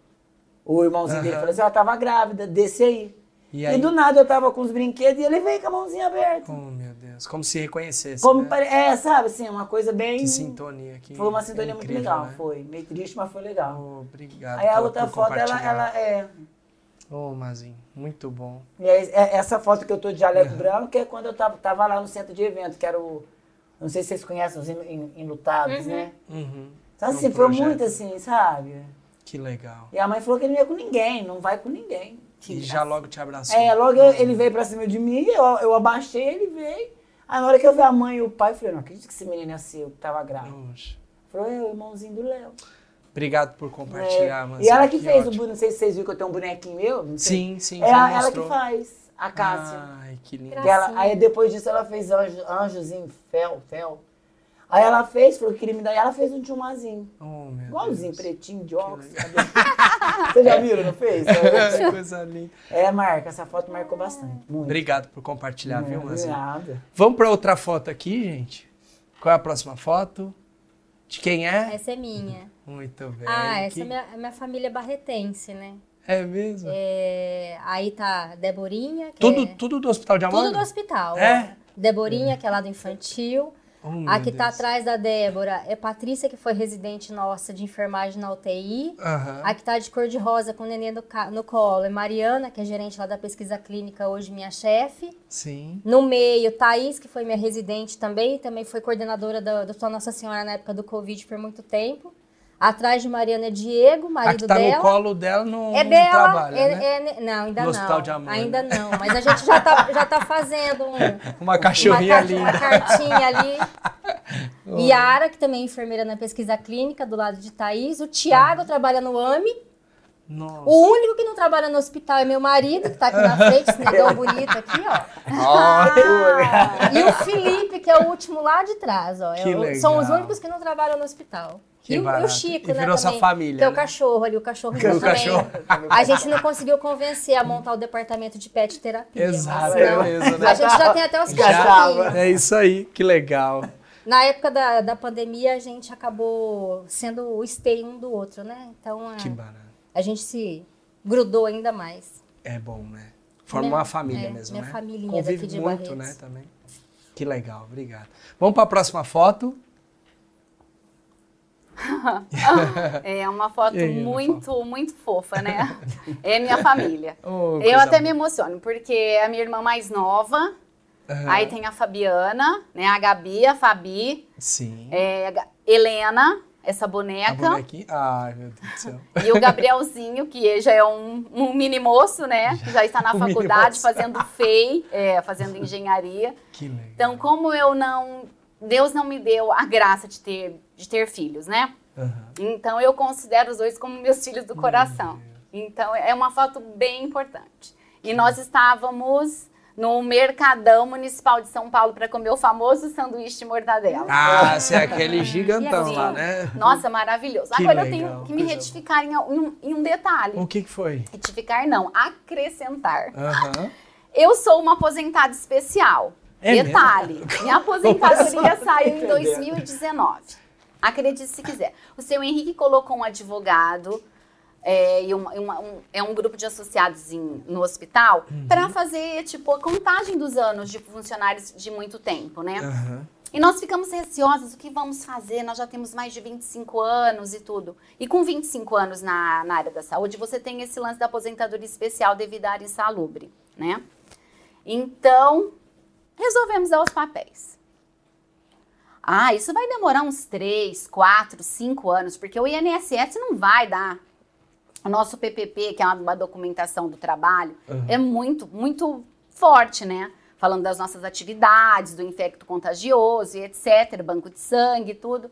o irmãozinho dele faleceu, ela tava grávida desse aí. E E, aí? do nada eu tava com os brinquedos e ele veio com a mãozinha aberta. Oh, meu Deus. Como se reconhecesse. Como né? É, sabe, assim, uma coisa bem... Que sintonia. Que Foi uma sintonia muito incrível, legal, né? foi. Meio triste, mas foi legal. Oh, obrigado. aí a pela- outra por foto, ela, ela é... Ô, Mazinho, muito bom. E aí, é- essa foto que eu tô de jaleco Uhum. branco é quando eu tava, tava lá no centro de evento, que era o... Não sei se vocês conhecem os en- en- enlutados, né? Uhum. Então, É um assim, foi projeto. muito assim, sabe? Que legal. E a mãe falou que ele não ia com ninguém, não vai com ninguém. E já logo te abraçou. É, logo eu- ele veio pra cima de mim, eu, eu abaixei, ele veio. Aí na hora que eu vi a mãe e o pai, eu falei, não acredito que esse menino é seu, que tava grávido. Poxa. Falou, é o irmãozinho do Léo. Obrigado por compartilhar, É, Mazinho. E ela que, fez o ótimo. boneco, não sei se vocês viram que eu tenho um bonequinho meu. não sei. Sim, sim, É já a- ela que faz, a Cássia. Ai, que lindo. Que ela- aí depois disso ela fez anjo, anjos em fel, fel. Aí ela fez, falou que queria me dar, e ela fez um tchumazinho. Oh, meu Igualzinho, Deus. pretinho, de óculos. Vocês já viram, não fez? Que coisa linda. É, marca, essa foto marcou bastante. Muito. Obrigado por compartilhar, viu, Não, Mazinho? Nada. Vamos para outra foto aqui, gente. Qual é a próxima foto? De quem é? Essa é minha. Muito bem. Ah, essa Que- é minha, é minha família barretense, né? É mesmo? É, aí tá Deborinha, que Tudo, é tudo do Hospital de Amanda? tudo do hospital. É? ó. Deborinha, que é lá do infantil. Oh, a que tá Deus. atrás da Débora é Patrícia, que foi residente nossa de enfermagem na UTI. Aham. A que tá de cor de rosa com o neném no, no colo é Mariana, que é gerente lá da pesquisa clínica, hoje minha chefe. Sim. No meio, Thaís, que foi minha residente também, também foi coordenadora do, do Nossa Senhora na época do Covid por muito tempo. Atrás de Mariana é Diego, A marido que tá dela. no colo dela não, É não dela, trabalha, é- né? é ne- não, ainda No não. Hospital de Amanda. Ainda não, mas a gente já tá, já tá fazendo um, Uma cachorrinha linda. uma cartinha ali. Yara, que também é enfermeira na pesquisa clínica, do lado de Thaís. O Tiago trabalha no AMI. Nossa. O único que não trabalha no hospital é meu marido, que tá aqui na frente, esse negão bonito aqui, ó. Ah, e o Felipe, que é o último lá de trás, ó. São os únicos que não trabalham no hospital. Que e, o, barato. o Chico, E né? virou sua também, família, o né? cachorro ali, o cachorro O também. cachorro. A gente não conseguiu convencer a montar o departamento de pet terapia. mas Exato, não. é mesmo, né? A gente já tem até os tava. É isso aí, que legal. Na época da, da pandemia, a gente acabou sendo o stay um do outro, né? Então, a, Que barato. a gente se grudou ainda mais. É bom, né? Forma Minha- uma família é, mesmo, minha né? familhinha Convive daqui de muito, Barretos. né, também. Que legal, obrigado. Vamos para a próxima foto. É uma foto aí, muito, muito fofa, né? É minha família. Oh, Eu até me emociono, porque é a minha irmã mais nova, Aham. aí tem a Fabiana, né? A Gabi, a Fabi, Sim. é, a Helena, essa a boneca, bonequinha. Ai, meu Deus do céu. e o Gabrielzinho, que já é um, um mini moço, né? Que já está na Um faculdade fazendo FEI, é, fazendo engenharia. Que legal. Então, como eu não. Deus não me deu a graça de ter, de ter filhos, né? Aham. Então eu considero os dois como meus filhos do coração. Então é uma foto bem importante. E nós estávamos no Mercadão Municipal de São Paulo para comer o famoso sanduíche de mortadela. Ah, você é aquele gigantão E lá, assim, né? Nossa, maravilhoso. Que Agora eu legal, tenho que me retificar em um, em um detalhe. O que que foi? Retificar não, acrescentar. Aham. Eu sou uma aposentada especial. É Detalhe, minha aposentadoria saiu em entendendo. 2019. Acredite se quiser. O seu Henrique colocou um advogado é, e uma- uma- um, é um grupo de associados em- no hospital Uhum. para fazer tipo a contagem dos anos de funcionários de muito tempo, né? Aham. E nós ficamos receosas, o que vamos fazer? Nós já temos mais de 25 anos e tudo. E com 25 anos na, na área da saúde, você tem esse lance da aposentadoria especial devido à área insalubre, né? Então, resolvemos dar os papéis. Ah, isso vai demorar uns 3, 4, 5 anos, porque o INSS não vai dar. O nosso PPP, que é uma, documentação do trabalho, Uhum. é muito, muito forte, né? Falando das nossas atividades, do infecto contagioso e etc., banco de sangue e tudo.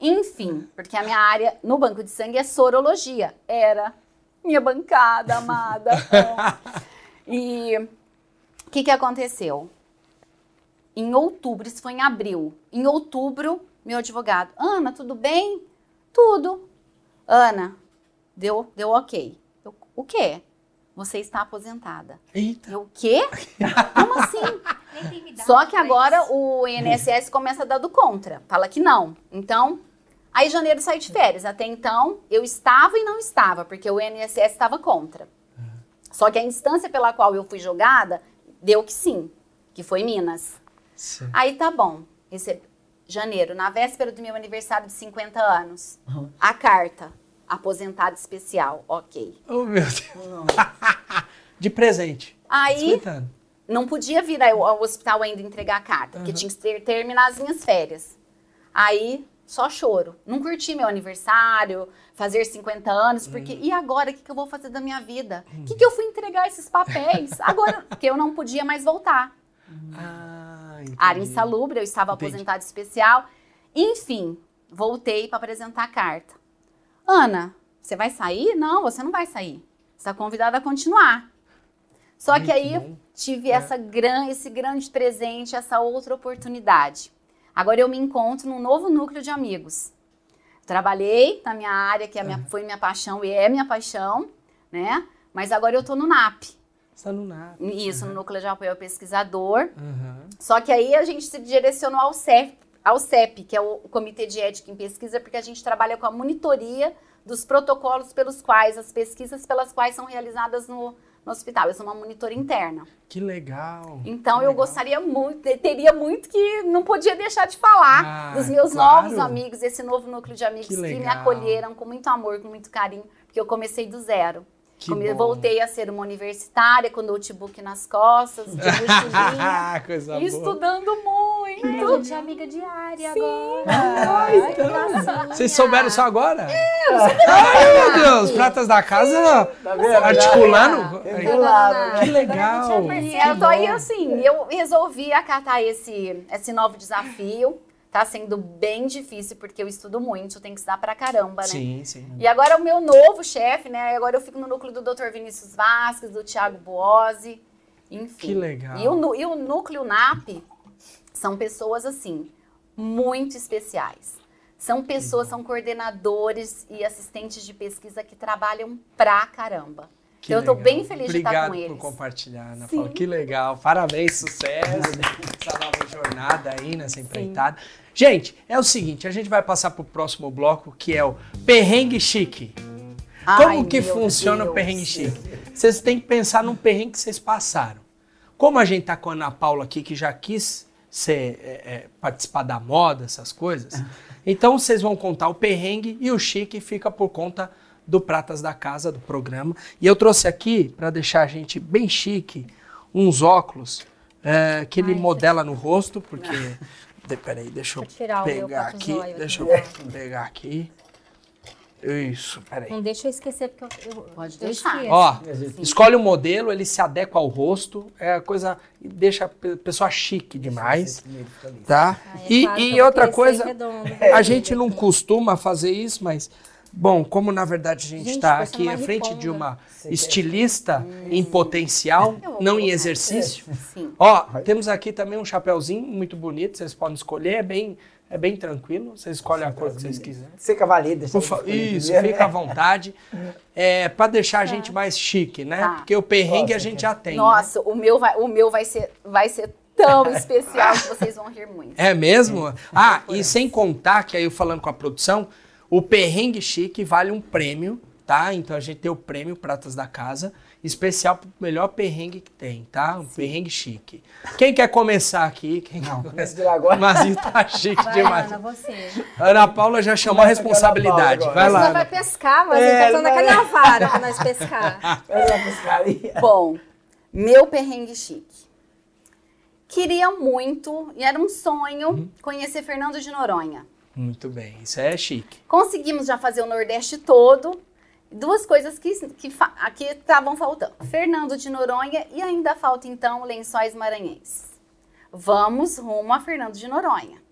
Enfim, porque a minha área no banco de sangue é sorologia. Era minha bancada, amada. e o que, que aconteceu? Em outubro, isso foi em abril. Em outubro, meu advogado, Ana, tudo bem? Tudo. Ana, deu, deu ok. Eu, o quê? Você está aposentada. Eita. Eu, o quê? Como assim? Só que agora o INSS começa a dar do contra. Fala que não. Então, aí janeiro sai de férias. Até então, eu estava e não estava, porque o INSS estava contra. Só que a instância pela qual eu fui julgada deu que sim, que foi Minas. Sim. Aí tá bom. Recebi janeiro, na véspera do meu aniversário de 50 anos. A carta, aposentado especial, ok. Oh, meu Deus. De presente. Aí 50 anos. não podia vir ao, hospital ainda entregar a carta, porque tinha que ter, terminar as minhas férias. Aí, só choro. Não curti meu aniversário, fazer 50 anos, porque e agora o que, que eu vou fazer da minha vida? O que, que eu fui entregar esses papéis? Agora, porque eu não podia mais voltar. Ah. Área insalubre, eu estava Entendi. aposentada especial. Enfim, voltei para apresentar a carta. Ana, você vai sair? Não, você não vai sair. Você está convidada a continuar. Só que Muito aí bom. tive É. essa gran, esse grande presente, essa outra oportunidade. Agora eu me encontro num novo núcleo de amigos. Trabalhei na minha área, que é minha- foi minha paixão e é minha paixão, né? Mas agora eu tô no NAP. Você tá no nada. Isso, no Núcleo de Apoio ao Pesquisador. Aham. Só que aí a gente se direcionou ao CEP, ao CEP, que é o Comitê de Ética em Pesquisa, porque a gente trabalha com a monitoria dos protocolos pelos quais, as pesquisas pelas quais são realizadas no, no hospital. Eu sou uma monitora interna. Que legal. Então que eu legal. gostaria muito, teria muito que não podia deixar de falar Ah, dos meus claro. novos amigos, esse novo núcleo de amigos Que que, me acolheram com muito amor, com muito carinho, porque eu comecei do zero. Que bom. Voltei a ser uma universitária com notebook nas costas, de Coisa e boa. estudando muito. Ai, a gente é amiga diária agora. Ai, que gracinha. Vocês souberam só agora? Ai, meu Deus, pratas da casa Tá articulando. Ai? Que legal. Que eu tô aí assim, eu resolvi acatar esse, esse novo desafio. Tá sendo bem difícil, porque eu estudo muito, eu tenho que estudar pra caramba, né? Sim, sim. E agora o meu novo chefe, né? Agora eu fico no núcleo do Dr. Vinícius Vasques, do Thiago Buozzi, enfim. Que legal. E o, e o núcleo NAP são pessoas, assim, muito especiais. São pessoas, são coordenadores e assistentes de pesquisa que trabalham pra caramba. Que então eu tô legal. bem feliz Obrigado de estar com por eles. compartilhar, Ana Paula. Que legal. Parabéns, sucesso. Essa nova jornada aí nessa empreitada. Gente, é o seguinte, a gente vai passar pro próximo bloco, que é o perrengue chique. Ai, Como que funciona o Deus. perrengue chique? Vocês têm que pensar num perrengue que vocês passaram. Como a gente tá com a Ana Paula aqui, que já quis ser, é, é, participar da moda, essas coisas, então vocês vão contar o perrengue e o chique fica por conta do Pratas da Casa, do programa. E eu trouxe aqui, para deixar a gente bem chique, uns óculos é, que ele Ai, modela no rosto, porque... De, peraí, deixa eu Deixa eu tirar o meu pegar aqui. Deixa eu pegar aqui. Isso, peraí. Não deixa eu esquecer, porque eu, eu, Pode eu deixar. esqueço. Ó, escolhe o modelo, ele se adequa ao rosto, é a coisa, deixa a pe- pessoa chique demais, tá? Ai, é E, claro e outra cresci coisa, redondo, a gente não costuma fazer isso, mas, bom, como na verdade a gente está aqui à frente de uma estilista em potencial, vou não em exercício. Sim. Ó, temos aqui também um chapéuzinho muito bonito, vocês podem escolher, é bem, é bem tranquilo, vocês escolhem a cor que vocês quiserem. Você cavalida. Por fa- Isso, fica à vontade. É, para deixar a gente mais chique, né? Tá. Porque o perrengue Nossa, a gente já tem. né? Nossa, o meu vai, o meu vai ser, vai ser tão especial que vocês vão rir muito. É mesmo? Ah, e sem contar que aí eu falando com a produção, o perrengue chique vale um prêmio, tá? Então a gente tem o prêmio Pratas da Casa, especial pro melhor perrengue que tem, tá? Um perrengue chique. Quem quer começar aqui? Quem Não, começa agora. Mazinho tá chique Vai, demais. Ana, você. Ana Paula já chamou a Começa com a Ana responsabilidade. Paula Vai Mas lá. nós vai Ana. pescar, mas É, ele tá usando vai- aquela vara pra nós pescar. Bom, meu perrengue chique. Queria muito, e era um sonho, conhecer Fernando de Noronha. Muito bem, isso é chique. Conseguimos já fazer o Nordeste todo. Duas coisas que, que aqui estavam faltando. Fernando de Noronha e ainda falta, então, Lençóis Maranhenses. Vamos rumo a Fernando de Noronha.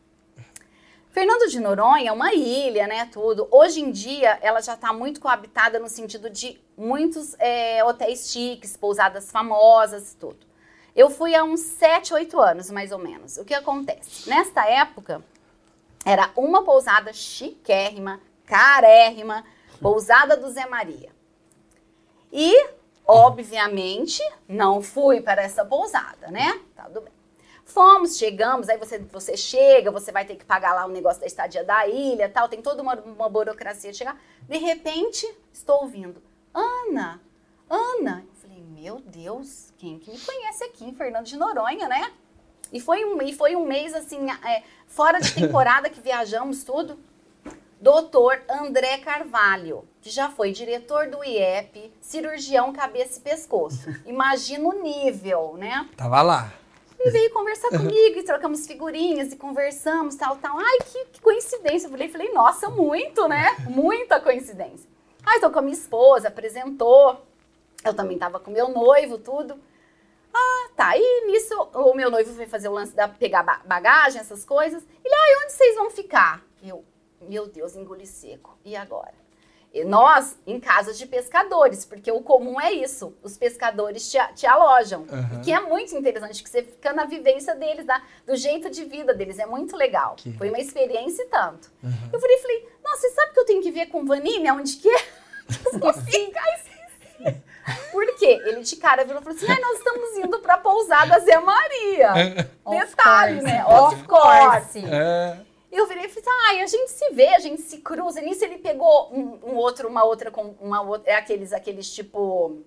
Fernando de Noronha é uma ilha, né, tudo. Hoje em dia, ela já está muito coabitada no sentido de muitos é, hotéis chiques, pousadas famosas e tudo. Eu fui há uns 7, 8 anos, mais ou menos. O que acontece? Nesta época, era uma pousada chiquérrima, carérrima, pousada do Zé Maria. E, obviamente, não fui para essa pousada, né? Tá tudo bem. Fomos, chegamos, aí você, você chega, você vai ter que pagar lá o negócio da estadia da ilha tal, tem toda uma, uma burocracia de chegar. De repente, estou ouvindo, Ana, Ana. Eu falei, meu Deus, quem que me conhece aqui Fernando de Noronha, né? E foi um, e foi um mês, assim, é, fora de temporada que viajamos tudo. Doutor André Carvalho, que já foi diretor do IEP, cirurgião cabeça e pescoço. Imagina o nível, né? Tava lá. E veio conversar comigo e trocamos figurinhas e conversamos, tal, tal. Ai, que, que coincidência. Eu falei, falei, nossa, muito, né? Muita coincidência. Aí estou com a minha esposa, apresentou. Eu também tava com meu noivo, tudo. Ah, tá. E nisso, o meu noivo foi fazer o lance da pegar ba- bagagem, essas coisas. Ele, ah, onde vocês vão ficar? Eu, meu Deus, engoli seco. E agora? E nós, em casas de pescadores, porque o comum é isso. Os pescadores te, te alojam. E que é muito interessante, que você fica na vivência deles, da- do jeito de vida deles. É muito legal. Que- Foi uma experiência e tanto. Eu falei, falei, nossa, você sabe que eu tenho que ver com o Vanini, onde que é? Eu vou ficar esqueci. Por quê? Ele de cara virou e falou assim: "Ai, nós estamos indo pra pousada Zé Maria. Of Detalhe, né? Of Of course. É, Eu virei e falei assim, ai, a gente se vê, a gente se cruza. Nisso ele pegou um, um outro, uma outra, com uma outra, é aqueles, aqueles tipo,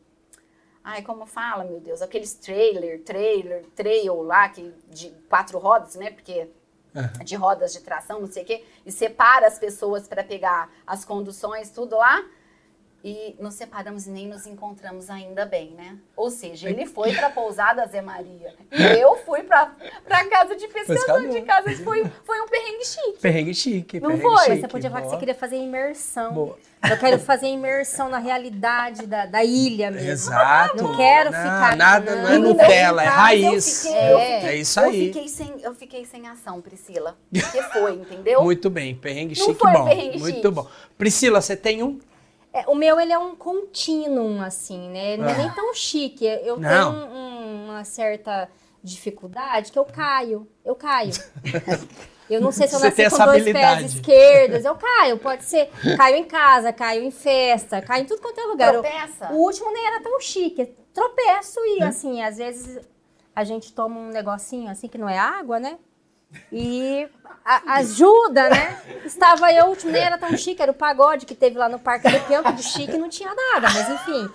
ai, como fala, meu Deus, aqueles trailer, trailer, trail lá, que, de quatro rodas, né, porque Aham. de rodas de tração, não sei o quê, e separa as pessoas para pegar as conduções, tudo lá. E nos separamos e nem nos encontramos ainda bem, né? Ou seja, ele foi para a pousada Zé Maria e eu fui para a casa de pescador, de casa. Foi, foi um perrengue chique. perrengue chique. Não perrengue foi? chique. Você podia falar que você queria fazer imersão. Boa. Eu quero fazer imersão na realidade da, da ilha mesmo. Exato. Não quero Não, ficar. Nada, não é Não, Nutella, é Em casa, raiz. eu fiquei- eu É. É isso Eu aí. fiquei sem, eu fiquei sem ação, Priscila. Porque foi, entendeu? Muito bem, perrengue Não chique foi bom. perrengue Muito chique. bom. Priscila, você tem um? É, o meu, ele é um contínuo, assim, né? Não é nem tão chique. Eu Ah. Não. tenho um- uma certa dificuldade que eu caio. Eu caio. Eu não sei se eu Você nasci com dois pés esquerdos. Eu caio, pode ser. Caio em casa, caio em festa, caio em tudo quanto é lugar. Eu- Tropeça. o último nem era tão chique. Tropeço e, assim, às vezes a gente toma um negocinho assim que não é água, né? E a- ajuda, né? Estava eu, o último nem era tão chique, era o pagode que teve lá no Parque do Peão, de chique não tinha nada, mas enfim.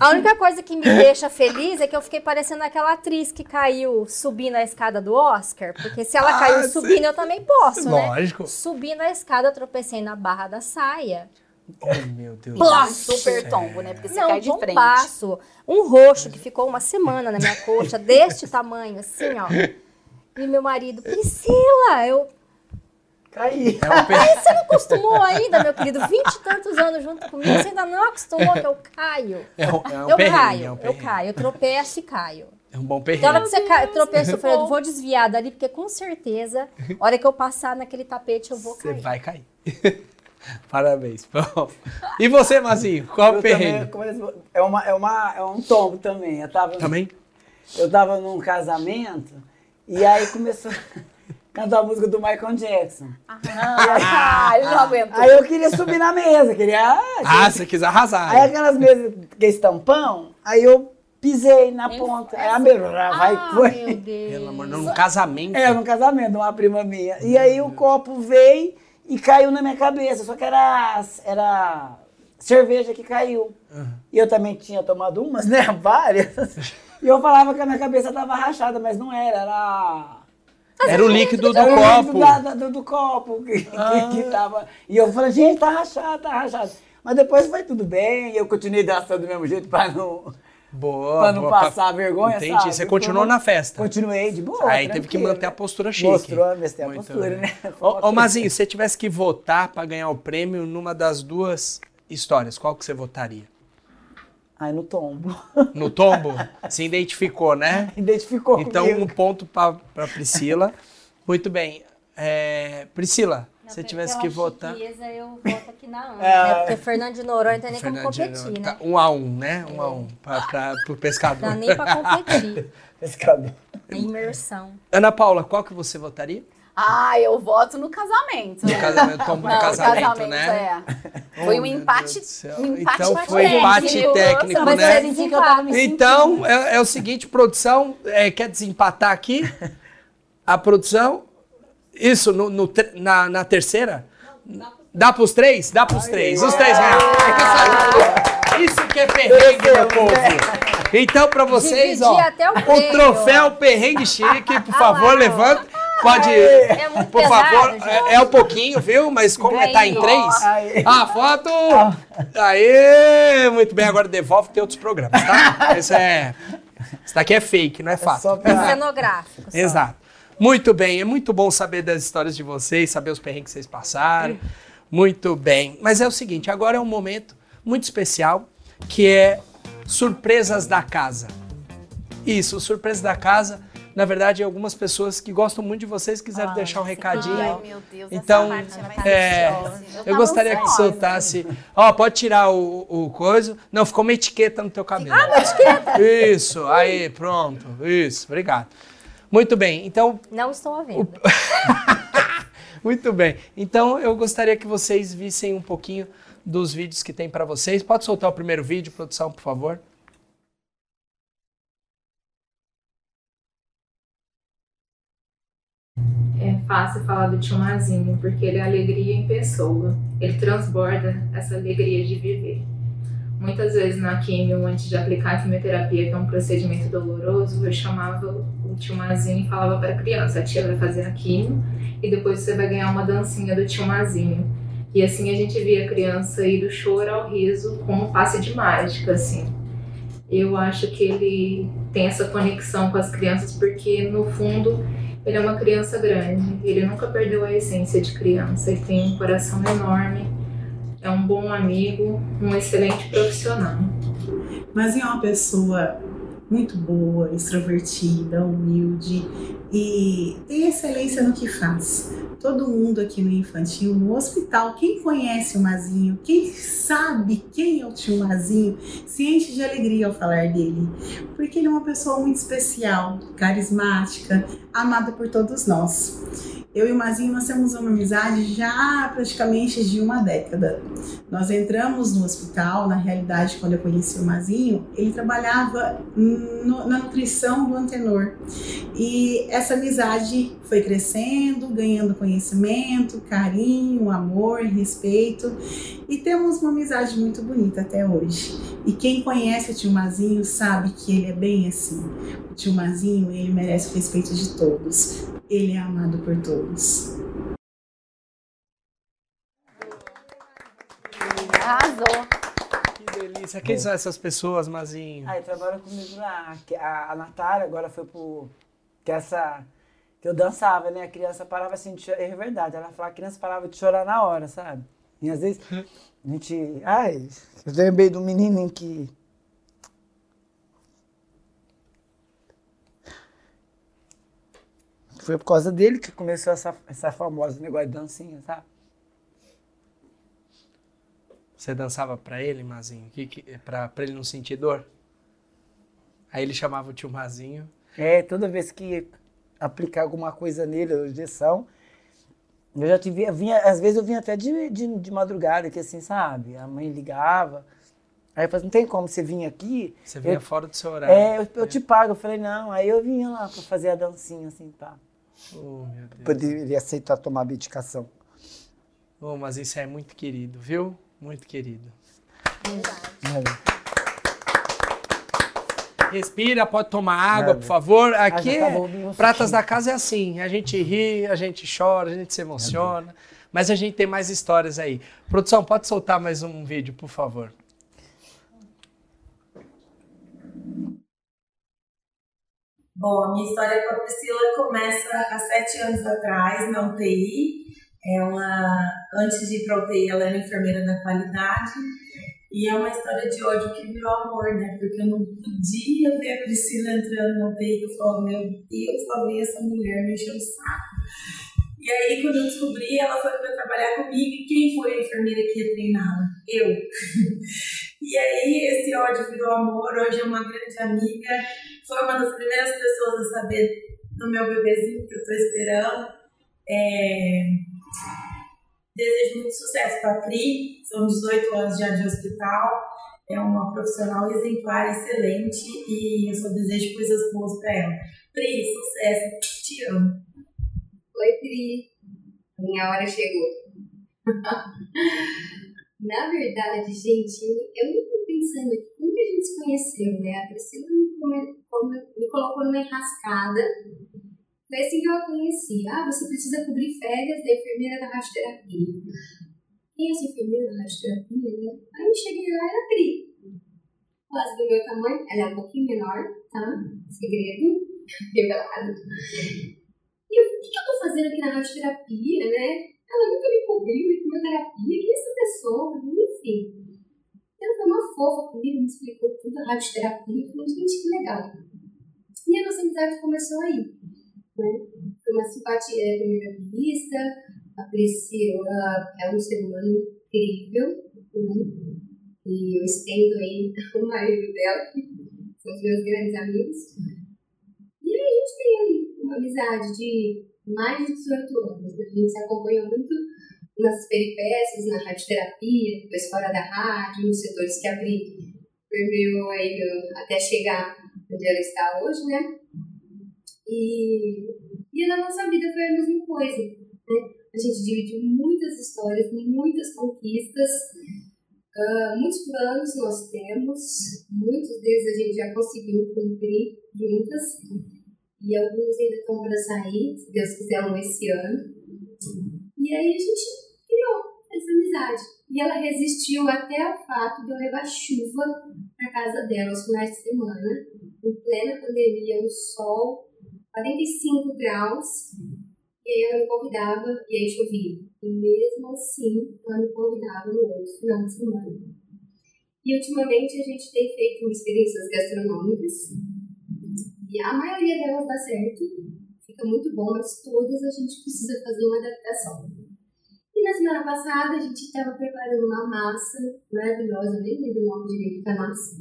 A única coisa que me deixa feliz é que eu fiquei parecendo aquela atriz que caiu subindo a escada do Oscar, porque se ela Ah, caiu sim. subindo, eu também posso, né? Lógico. Subindo a escada, eu tropecei na barra da saia. Oh, meu Deus. Plá! super tombo, né? Porque você Não, cai de frente. Um roxo que ficou uma semana na minha coxa, deste tamanho, assim, ó. E meu marido, Priscila, eu. Caí. É um Você não acostumou ainda, meu querido? Vinte e tantos anos junto comigo, você ainda não acostumou que eu caio. é um, é um eu perrengue, caio, é um eu perrengue. caio, eu tropeço e caio. É um bom Então, na hora perrengue. que você cai, tropeça, eu falei, eu vou desviar dali, porque com certeza, a hora que eu passar naquele tapete, eu vou Você cair. vai cair. Parabéns. E você, Mazinho? Qual é o Eu também perrengue? começo- é, uma, é, uma, é um tombo também. Eu tava, Também? eu tava num casamento e aí começou a cantar a música do Michael Jackson. Ah, ele não aguentou. Aí eu queria subir na mesa, queria. Ah, você quis arrasar. Aí aquelas mesas que é estampão, aí eu pisei na ponta. Aí a mesa vai, Ah, foi. meu Deus. Pelo amor, num casamento. É, num casamento, de uma prima minha. E aí o copo veio e caiu na minha cabeça. Só que era, era cerveja que caiu. E eu também tinha tomado umas, né? Várias. E eu falava que a minha cabeça tava rachada, mas não era, era. Era o líquido do era o líquido copo. da- da- do, do copo que, que- Ah. que tava. E eu falei, gente, tá rachado, tá rachado. Mas depois foi tudo bem, e eu continuei dançando do mesmo jeito pra não, Boa. pra não boa, passar vergonha, Entendi. sabe? Você continuou na festa. Continuei de boa. Aí teve que manter a postura chique. Mostrou, manter a postura, bem. né? Ô, ô Mazinho, se você tivesse que votar pra ganhar o prêmio numa das duas histórias, qual que você votaria? Ai, no tombo. No tombo? Se identificou, né? Identificou Então, comigo. um ponto pra, pra Priscila. Muito bem. É, Priscila, Não, você pe- tivesse que votar. chiqueza, eu voto aqui na Ana, É. né? Porque Fernando de Noronha não tem nem como Fernandinho, competir, tá, né? Um a um, né? Um a um. Pra, pra, pro pescador. Dá nem pra competir. Pescador. É imersão. Ana Paula, qual que você votaria? Ah, eu voto no casamento. No casamento, como no Não, casamento, casamento, né? é. Foi Oh, um meu empate, um empate Então foi técnico. empate técnico, Mas né? Então, é, é o seguinte, produção, é, quer desempatar aqui? A produção, isso, no, no na, na terceira? Dá pros três? Dá pros três. Os três ganham. É Isso que é perrengue, meu povo. Então, pra vocês, ó, Dividir o o troféu perrengue chique, por favor, levanta. Pode, É muito por pesado, favor, gente. é, é um pouquinho, viu? Mas como é, tá em três, a foto. Aê! Muito bem, agora devolve tem outros programas, tá? Esse é. Isso daqui é fake, não é fato. só pra- Cenográfico. só. Exato. Muito bem, é muito bom saber das histórias de vocês, saber os perrengues que vocês passaram. Muito bem. Mas é o seguinte, agora é um momento muito especial, que é surpresas da casa. Isso, surpresas da casa. Na verdade, algumas pessoas que gostam muito de vocês quiseram deixar um recadinho. Ai, meu Deus, Então, essa parte é mais é, eu gostaria que soltasse. Ó, pode tirar o, o coisa. Não, ficou uma etiqueta no teu cabelo. Ah, uma etiqueta! Isso, aí, pronto. Isso, obrigado. Muito bem, então. Não estou venda. Muito bem. Então, eu gostaria que vocês vissem um pouquinho dos vídeos que tem para vocês. Pode soltar o primeiro vídeo, produção, por favor. É fácil falar do tio Mazinho, porque ele é alegria em pessoa. Ele transborda essa alegria de viver. Muitas vezes na quimio, antes de aplicar a quimioterapia, que é um procedimento doloroso, eu chamava o tio Mazinho e falava para a criança, a tia vai fazer a quimio e depois você vai ganhar uma dancinha do tio Mazinho. E assim a gente via a criança ir do choro ao riso como um passe de mágica, assim. Eu acho que ele tem essa conexão com as crianças porque, no fundo, ele é uma criança grande, ele nunca perdeu a essência de criança, ele tem um coração enorme, é um bom amigo, um excelente profissional. Mas é uma pessoa muito boa, extrovertida, humilde e tem excelência no que faz. Todo mundo aqui no infantil, no hospital, quem conhece o Mazinho, quem sabe quem é o tio Mazinho, se enche de alegria ao falar dele. Porque ele é uma pessoa muito especial, carismática, amada por todos nós. Eu e o Mazinho, nós temos uma amizade já praticamente de uma década. Nós entramos no hospital, na realidade, quando eu conheci o Mazinho, ele trabalhava no- na nutrição do Antenor. E essa amizade foi crescendo, ganhando conhecimento, carinho, amor, respeito. E temos uma amizade muito bonita até hoje. E quem conhece o tio Mazinho sabe que ele é bem assim. O tio Mazinho, ele merece o respeito de todos. Ele é amado por todos. Arrasou. Que delícia. Quem são essas pessoas, Mazinho? Aí trabalha comigo lá. que A, a Natália agora foi pro. Que essa. Que eu dançava, né? A criança parava assim de chorar. É verdade, ela falava, a criança parava de chorar na hora, sabe? E às vezes a gente. Ai, eu lembrei do menininho que. Foi por causa dele que começou essa, essa famosa negócio de dancinha, sabe? Você dançava pra ele, Mazinho? Que, que, pra, pra ele não sentir dor? Aí ele chamava o tio Mazinho. É, toda vez que aplicar alguma coisa nele, a injeção, eu já tive, eu vinha, às vezes eu vinha até de, de, de madrugada, que assim, sabe? A mãe ligava. Aí eu falei, não tem como você vir aqui? Você vinha Eu- fora do seu horário. É, eu, eu te pago. Eu falei, não. Aí eu vinha lá pra fazer a dancinha, assim, pá. Oh, meu Deus. Poderia aceitar tomar medicação. Oh, mas isso é muito querido, viu? Muito querido. Respira, pode tomar água, por favor. Aqui, acabou o vinho Pratas da Casa é assim. A gente ri, a gente chora, a gente se emociona. Mas a gente tem mais histórias aí. Produção, pode soltar mais um vídeo, por favor. Bom, a minha história com a Priscila começa há sete anos atrás, na UTI. Ela, antes de ir para UTI, ela era enfermeira da qualidade. E é uma história de ódio que virou amor, né? Porque eu não podia ver a Priscila entrando na UTI. Eu falava, meu Deus, talvez essa mulher me encheu o saco. E aí, quando eu descobri, ela foi para trabalhar comigo. E quem foi a enfermeira que ia treiná-la? Eu. e aí, esse ódio virou amor. Hoje é uma grande amiga. Foi uma das primeiras pessoas a saber do meu bebezinho que eu estou esperando. É... Desejo muito sucesso para a Pri. São 18 anos já de hospital. É uma profissional exemplar, excelente. E eu só desejo coisas boas para ela. Pri, sucesso. Te amo. Oi, Pri. Minha hora chegou. Na verdade, gente, eu nem tô pensando aqui como que a gente se conheceu, né? A Priscila me, me colocou numa enrascada. Foi assim que eu a conheci. Ah, você precisa cobrir férias da enfermeira da radioterapia. Quem é essa enfermeira da radioterapia, né? Aí eu cheguei lá era Pri. Quase do meu tamanho. Ela é um pouquinho menor, tá? Segredo revelado. E eu, o que, que eu tô fazendo aqui na radioterapia, né? Ela nunca me cobriu em quimioterapia, quem é essa pessoa? Enfim. Ela foi uma fofa comigo, me explicou tudo a radioterapia. Eu falei, gente, que legal. E a nossa amizade começou aí. Né? Foi uma simpatia à primeira vista. A Priscila é um ser humano incrível. Né? E eu estendo aí o marido dela, que são os meus grandes amigos. E aí a gente tem aí uma amizade de mais de 18 anos. A gente se acompanhou muito nas peripécias, na radioterapia, depois fora da rádio, nos setores que abri, permeou aí até chegar onde ela está hoje, né? E, e na nossa vida foi a mesma coisa, né? A gente dividiu muitas histórias, muitas conquistas, uh, muitos planos nós temos, muitos deles a gente já conseguiu cumprir juntas e alguns ainda estão para sair, se Deus quiser, um esse ano. E aí a gente criou essa amizade. E ela resistiu até ao fato de eu levar chuva para casa dela aos finais de semana, em plena pandemia, no sol, 45 graus. E aí ela me convidava e aí chovia. E mesmo assim, ela me convidava no outro final de semana. E ultimamente a gente tem feito experiências gastronômicas e a maioria delas dá certo, fica muito bom, mas todas a gente precisa fazer uma adaptação. E na semana passada a gente estava preparando uma massa maravilhosa, nem lembro o nome direito da massa,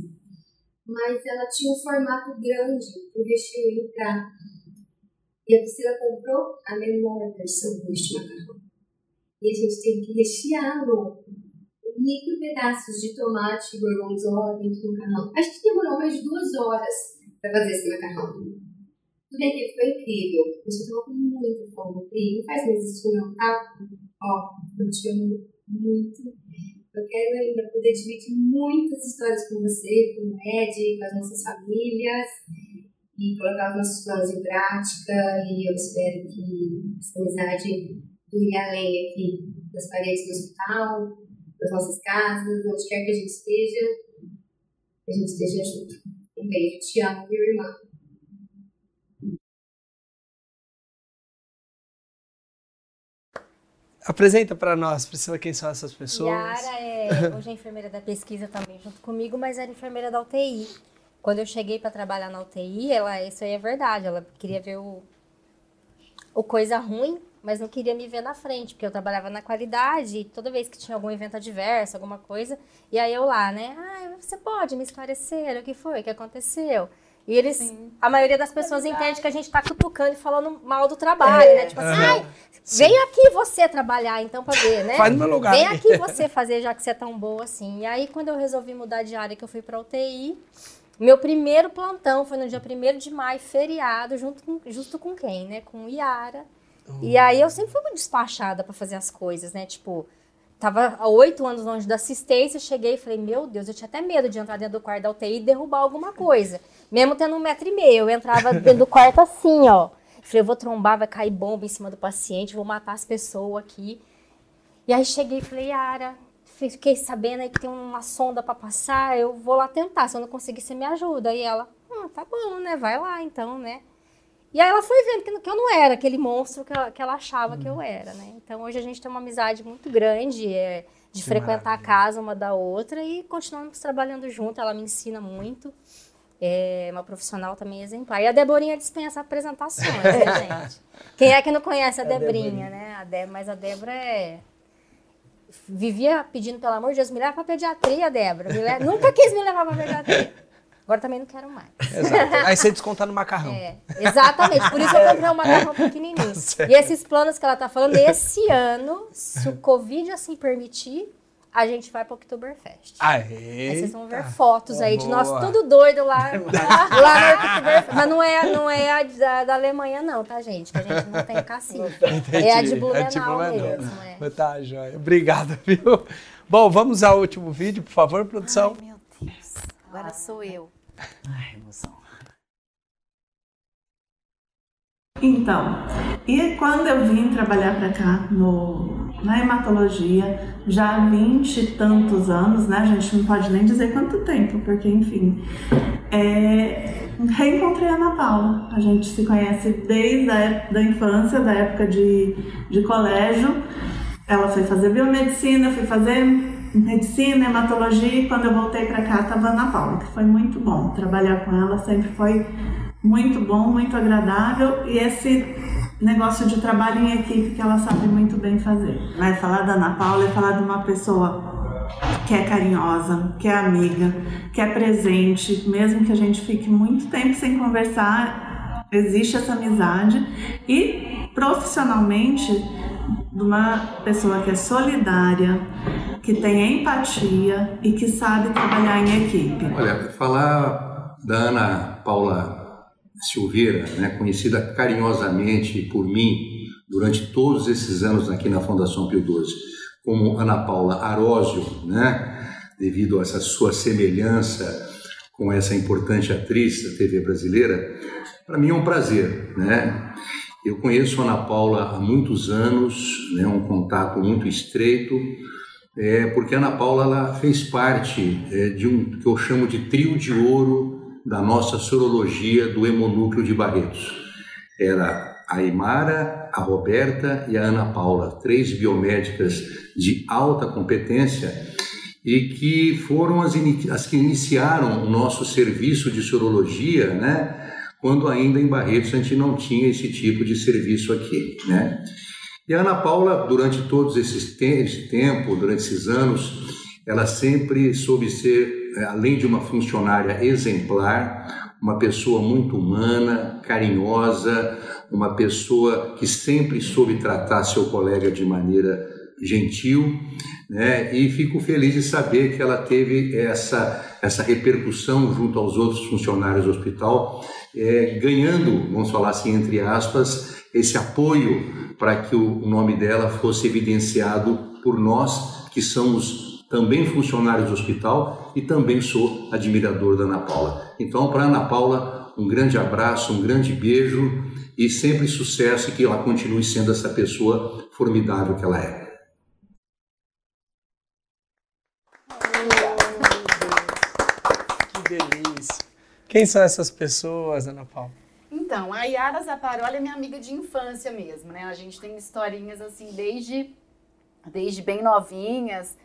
mas ela tinha um formato grande o recheio entrar. E a Priscila comprou a menor versão deste macarrão. E a gente teve que recheá-lo micro pedaços de tomate gorgonzola dentro do macarrão. Acho que demorou mais de duas horas para fazer esse macarrão. Tudo bem que ficou incrível, mas eu tava com muita fome. Não faz mais isso não, tá? Ó, eu te amo muito. Eu quero ainda poder dividir muitas histórias com você, com o Ed, com as nossas famílias e colocar os nossos planos em prática. E eu espero que essa amizade dure além aqui das paredes do hospital, das nossas casas, onde quer que a gente esteja, que a gente esteja junto. Um beijo, te amo, meu irmão. Apresenta para nós, Priscila, quem são essas pessoas. Yara é hoje é enfermeira da pesquisa também junto comigo, mas era enfermeira da UTI. Quando eu cheguei para trabalhar na UTI, ela, isso aí é verdade, ela queria ver o, o coisa ruim, mas não queria me ver na frente, porque eu trabalhava na qualidade e toda vez que tinha algum evento adverso, alguma coisa, e aí eu lá, né? Ah, você pode me esclarecer o que foi, o que aconteceu? E eles, Sim. a maioria das pessoas é entende que a gente tá cutucando e falando mal do trabalho, é. né? Tipo assim, ai, vem aqui você trabalhar então pra ver, né? Faz no meu lugar. Vem aqui você fazer, já que você é tão boa assim. E aí, quando eu resolvi mudar de área, que eu fui pra UTI, meu primeiro plantão foi no dia 1 de maio, feriado, junto com, justo com quem, né? Com Iara e aí eu sempre fui muito despachada para fazer as coisas, né? Tipo, tava há oito anos longe da assistência, cheguei e falei, meu Deus, eu tinha até medo de entrar dentro do quarto da UTI e derrubar alguma coisa. Mesmo tendo um metro e meio, eu entrava dentro do quarto assim, ó. Falei, eu vou trombar, vai cair bomba em cima do paciente, vou matar as pessoas aqui. E aí cheguei e falei, Ara, fiquei sabendo aí que tem uma sonda para passar, eu vou lá tentar, se eu não conseguir, você me ajuda. E ela, hum, tá bom, né, vai lá então, né. E aí ela foi vendo que, eu não era aquele monstro que ela, que ela achava uhum. que eu uhum. era, né? Então hoje a gente tem uma amizade muito grande, é, de que frequentar maravilha. a casa uma da outra e continuamos trabalhando junto. Ela me ensina muito. É uma profissional também exemplar. E a Deborinha dispensa apresentações, né, gente? Quem é que não conhece a Debrinha, né? A Deb, mas a Débora é. Vivia pedindo, pelo amor de Deus, me leva pra pediatria, Débora. Leva- Nunca quis me levar pra pediatria. Agora também não quero mais. Exato. Aí você desconta no macarrão. É, exatamente. Por isso eu comprei um macarrão pequenininho. certo. e esses planos que ela tá falando, esse ano, se o Covid assim permitir, a gente vai pro Oktoberfest. Aê. Aí vocês vão ver fotos aí de nós tudo doido lá, lá no Oktoberfest. Mas não é, não é a da, da Alemanha não, tá, gente? Que a gente não tem cacique. É a de Blumenau mesmo. É. Tá, joia. Obrigado, viu? Bom, vamos ao último vídeo, por favor, produção. Ai, meu Deus. Agora sou eu. Ai, emoção. Então, e quando eu vim trabalhar para cá no, na hematologia, já há 20 e tantos anos, né? A gente não pode nem dizer quanto tempo, porque enfim. É, reencontrei a Ana Paula. A gente se conhece desde a época da infância, da época de, de colégio. Ela foi fazer biomedicina, fui fazer medicina, hematologia, e quando eu voltei para cá estava Ana Paula, que foi muito bom. Trabalhar com ela sempre foi muito bom, muito agradável e esse negócio de trabalho em equipe que ela sabe muito bem fazer. Vai falar da Ana Paula e falar de uma pessoa que é carinhosa, que é amiga, que é presente, mesmo que a gente fique muito tempo sem conversar, existe essa amizade e profissionalmente de uma pessoa que é solidária, que tem empatia e que sabe trabalhar em equipe. Olha, falar da Ana Paula Silveira, né, conhecida carinhosamente por mim durante todos esses anos aqui na Fundação Pio XII, como Ana Paula Arósio, né, devido a essa sua semelhança com essa importante atriz da TV brasileira, para mim é um prazer, né? Eu conheço a Ana Paula há muitos anos, né, um contato muito estreito, é, porque a Ana Paula ela fez parte é, de um que eu chamo de trio de ouro da nossa sorologia do hemonúcleo de Barretos. Era a Imara, a Roberta e a Ana Paula, três biomédicas de alta competência e que foram as, as que iniciaram o nosso serviço de sorologia, né? Quando ainda em Barretos a gente não tinha esse tipo de serviço aqui, né? E a Ana Paula, durante todos esses te esse tempo, durante esses anos, ela sempre soube ser, além de uma funcionária exemplar, uma pessoa muito humana, carinhosa, uma pessoa que sempre soube tratar seu colega de maneira gentil, né? E fico feliz de saber que ela teve essa essa repercussão junto aos outros funcionários do hospital, eh, ganhando, vamos falar assim entre aspas, esse apoio para que o nome dela fosse evidenciado por nós que somos também funcionários do hospital e também sou admirador da Ana Paula. Então, para Ana Paula, um grande abraço, um grande beijo e sempre sucesso e que ela continue sendo essa pessoa formidável que ela é. Que delícia. Quem são essas pessoas, Ana Paula? Então, a Yara Zaparoli é minha amiga de infância mesmo, né? A gente tem historinhas assim desde, desde bem novinhas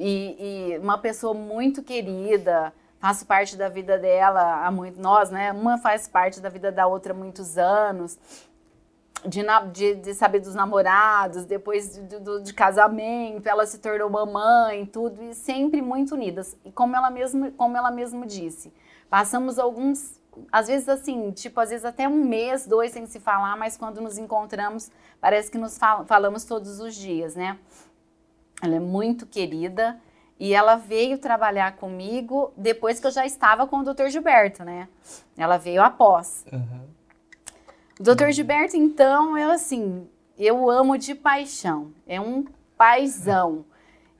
e, e uma pessoa muito querida. Faço parte da vida dela há muito, nós, né? Uma faz parte da vida da outra há muitos anos. De, de, de saber dos namorados, depois de, do- de casamento, ela se tornou mamãe, tudo, e sempre muito unidas. E como ela mesmo, como ela mesmo disse, passamos alguns, às vezes assim, tipo, às vezes até um mês, dois sem se falar, mas quando nos encontramos, parece que nos fal- falamos todos os dias, né? Ela é muito querida e ela veio trabalhar comigo depois que eu já estava com o Dr. Gilberto, né? Ela veio após. O Dr. Gilberto, então, eu assim, eu amo de paixão. É um paizão.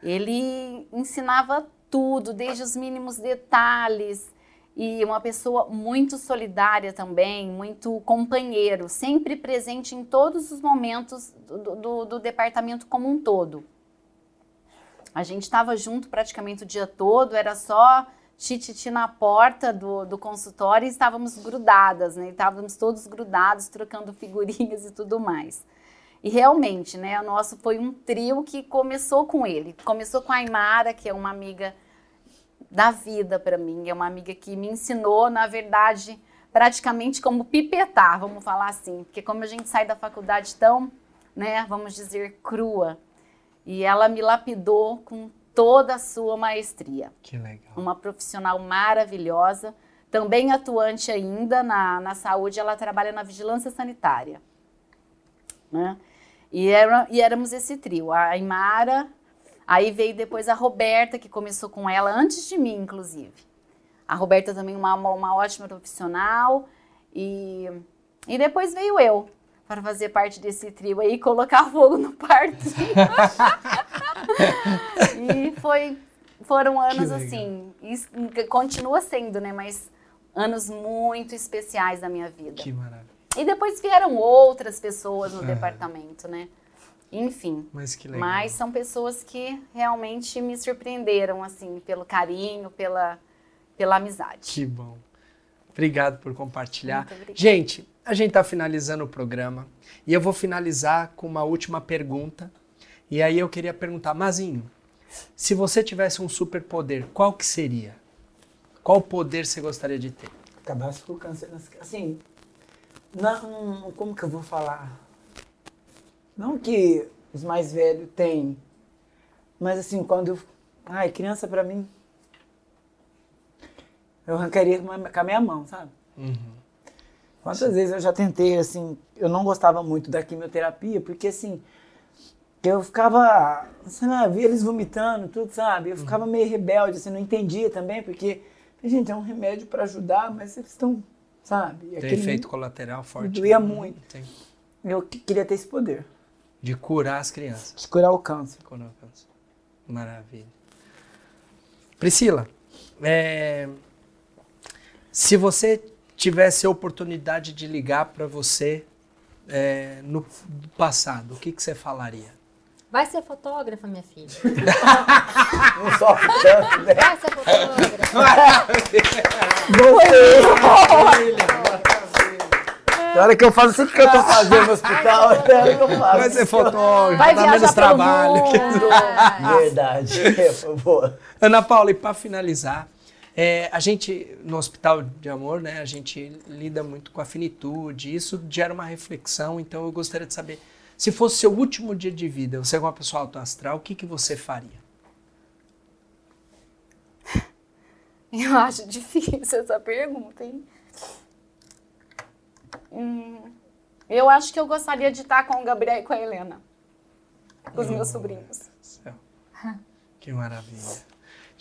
Ele ensinava tudo, desde os mínimos detalhes. E uma pessoa muito solidária também, muito companheiro, sempre presente em todos os momentos do, do- do departamento como um todo. A gente estava junto praticamente o dia todo, era só tititi na porta do, do consultório e estávamos grudadas, né? Estávamos todos grudados, trocando figurinhas e tudo mais. E realmente, né, o nosso foi um trio que começou com ele. Começou com a Aymara, que é uma amiga da vida para mim. É uma amiga que me ensinou, na verdade, praticamente como pipetar, vamos falar assim. Porque como a gente sai da faculdade tão, né, vamos dizer, crua, e ela me lapidou com toda a sua maestria. Que legal. Uma profissional maravilhosa, também atuante ainda na, na saúde, ela trabalha na vigilância sanitária. Né? E, era, e éramos esse trio, a Imara, aí veio depois a Roberta, que começou com ela antes de mim, inclusive. A Roberta também uma, uma ótima profissional, e, e depois veio eu, para fazer parte desse trio aí, colocar fogo no parto. e foi, foram anos assim, e continua sendo, né, mas anos muito especiais da minha vida. Que maravilha. E depois vieram outras pessoas no departamento, né? Enfim. Mas que legal. Mas são pessoas que realmente me surpreenderam, assim, pelo carinho, pela, pela amizade. Que bom. Obrigado por compartilhar. Muito obrigada. Gente, a gente está finalizando o programa e eu vou finalizar com uma última pergunta. E aí eu queria perguntar, Mazinho, se você tivesse um superpoder, qual que seria? Qual poder você gostaria de ter? Acabasse com o câncer. Assim, não, como que eu vou falar? Não que os mais velhos têm, mas assim, quando eu... Ai, criança pra mim, eu arrancaria com a com a minha mão, sabe? Quantas vezes eu já tentei, assim, eu não gostava muito da quimioterapia, porque assim, eu ficava, sei lá, via eles vomitando, tudo, sabe? Eu ficava meio rebelde, assim, não entendia também, porque, gente, é um remédio para ajudar, mas eles estão, sabe? Tem aquele- efeito colateral forte. doía né? muito. Tem. Eu que- queria ter esse poder, De curar as crianças. de curar o câncer. Curar o câncer. Maravilha. Priscila, é, se você tivesse a oportunidade de ligar para você é, no passado, o que, que você falaria? Vai ser fotógrafa, minha filha. Não sofre tanto, né? Vai ser fotógrafa. Na hora que eu faço tudo que eu tô fazendo no hospital, é a hora que eu faço. Vai ser fotógrafo, Vai dá menos trabalho. mundo. Verdade, por favor. Ana Paula, e para finalizar, é, a gente, no Hospital de Amor, né, a gente lida muito com a finitude, isso gera uma reflexão, então eu gostaria de saber, se fosse seu último dia de vida, você é uma pessoa autoastral, o que, que você faria? Eu acho difícil essa pergunta, hein? Hum, eu acho que eu gostaria de estar com o Gabriel e com a Helena. Com os meus sobrinhos. Céu. Que maravilha.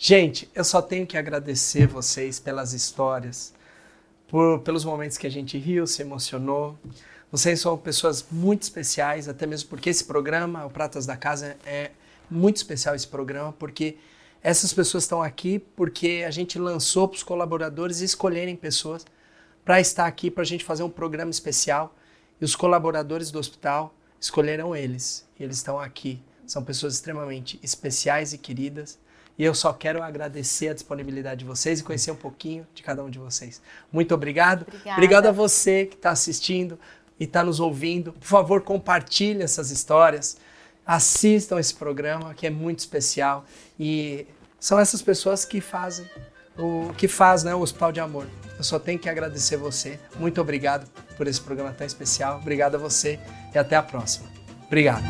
Gente, eu só tenho que agradecer vocês pelas histórias, por, pelos momentos que a gente riu, se emocionou. Vocês são pessoas muito especiais, até mesmo porque esse programa, o Pratas da Casa, é muito especial esse programa, porque essas pessoas estão aqui porque a gente lançou para os colaboradores escolherem pessoas para estar aqui para a gente fazer um programa especial. E os colaboradores do hospital escolheram eles. E eles estão aqui. São pessoas extremamente especiais e queridas. E eu só quero agradecer a disponibilidade de vocês e conhecer um pouquinho de cada um de vocês. Muito obrigado. Obrigada. Obrigado a você que está assistindo e está nos ouvindo. Por favor, compartilhe essas histórias. Assistam esse programa que é muito especial. E são essas pessoas que fazem o que faz né, o Hospital de Amor. Eu só tenho que agradecer você. Muito obrigado por esse programa tão especial. Obrigado a você e até a próxima. Obrigado.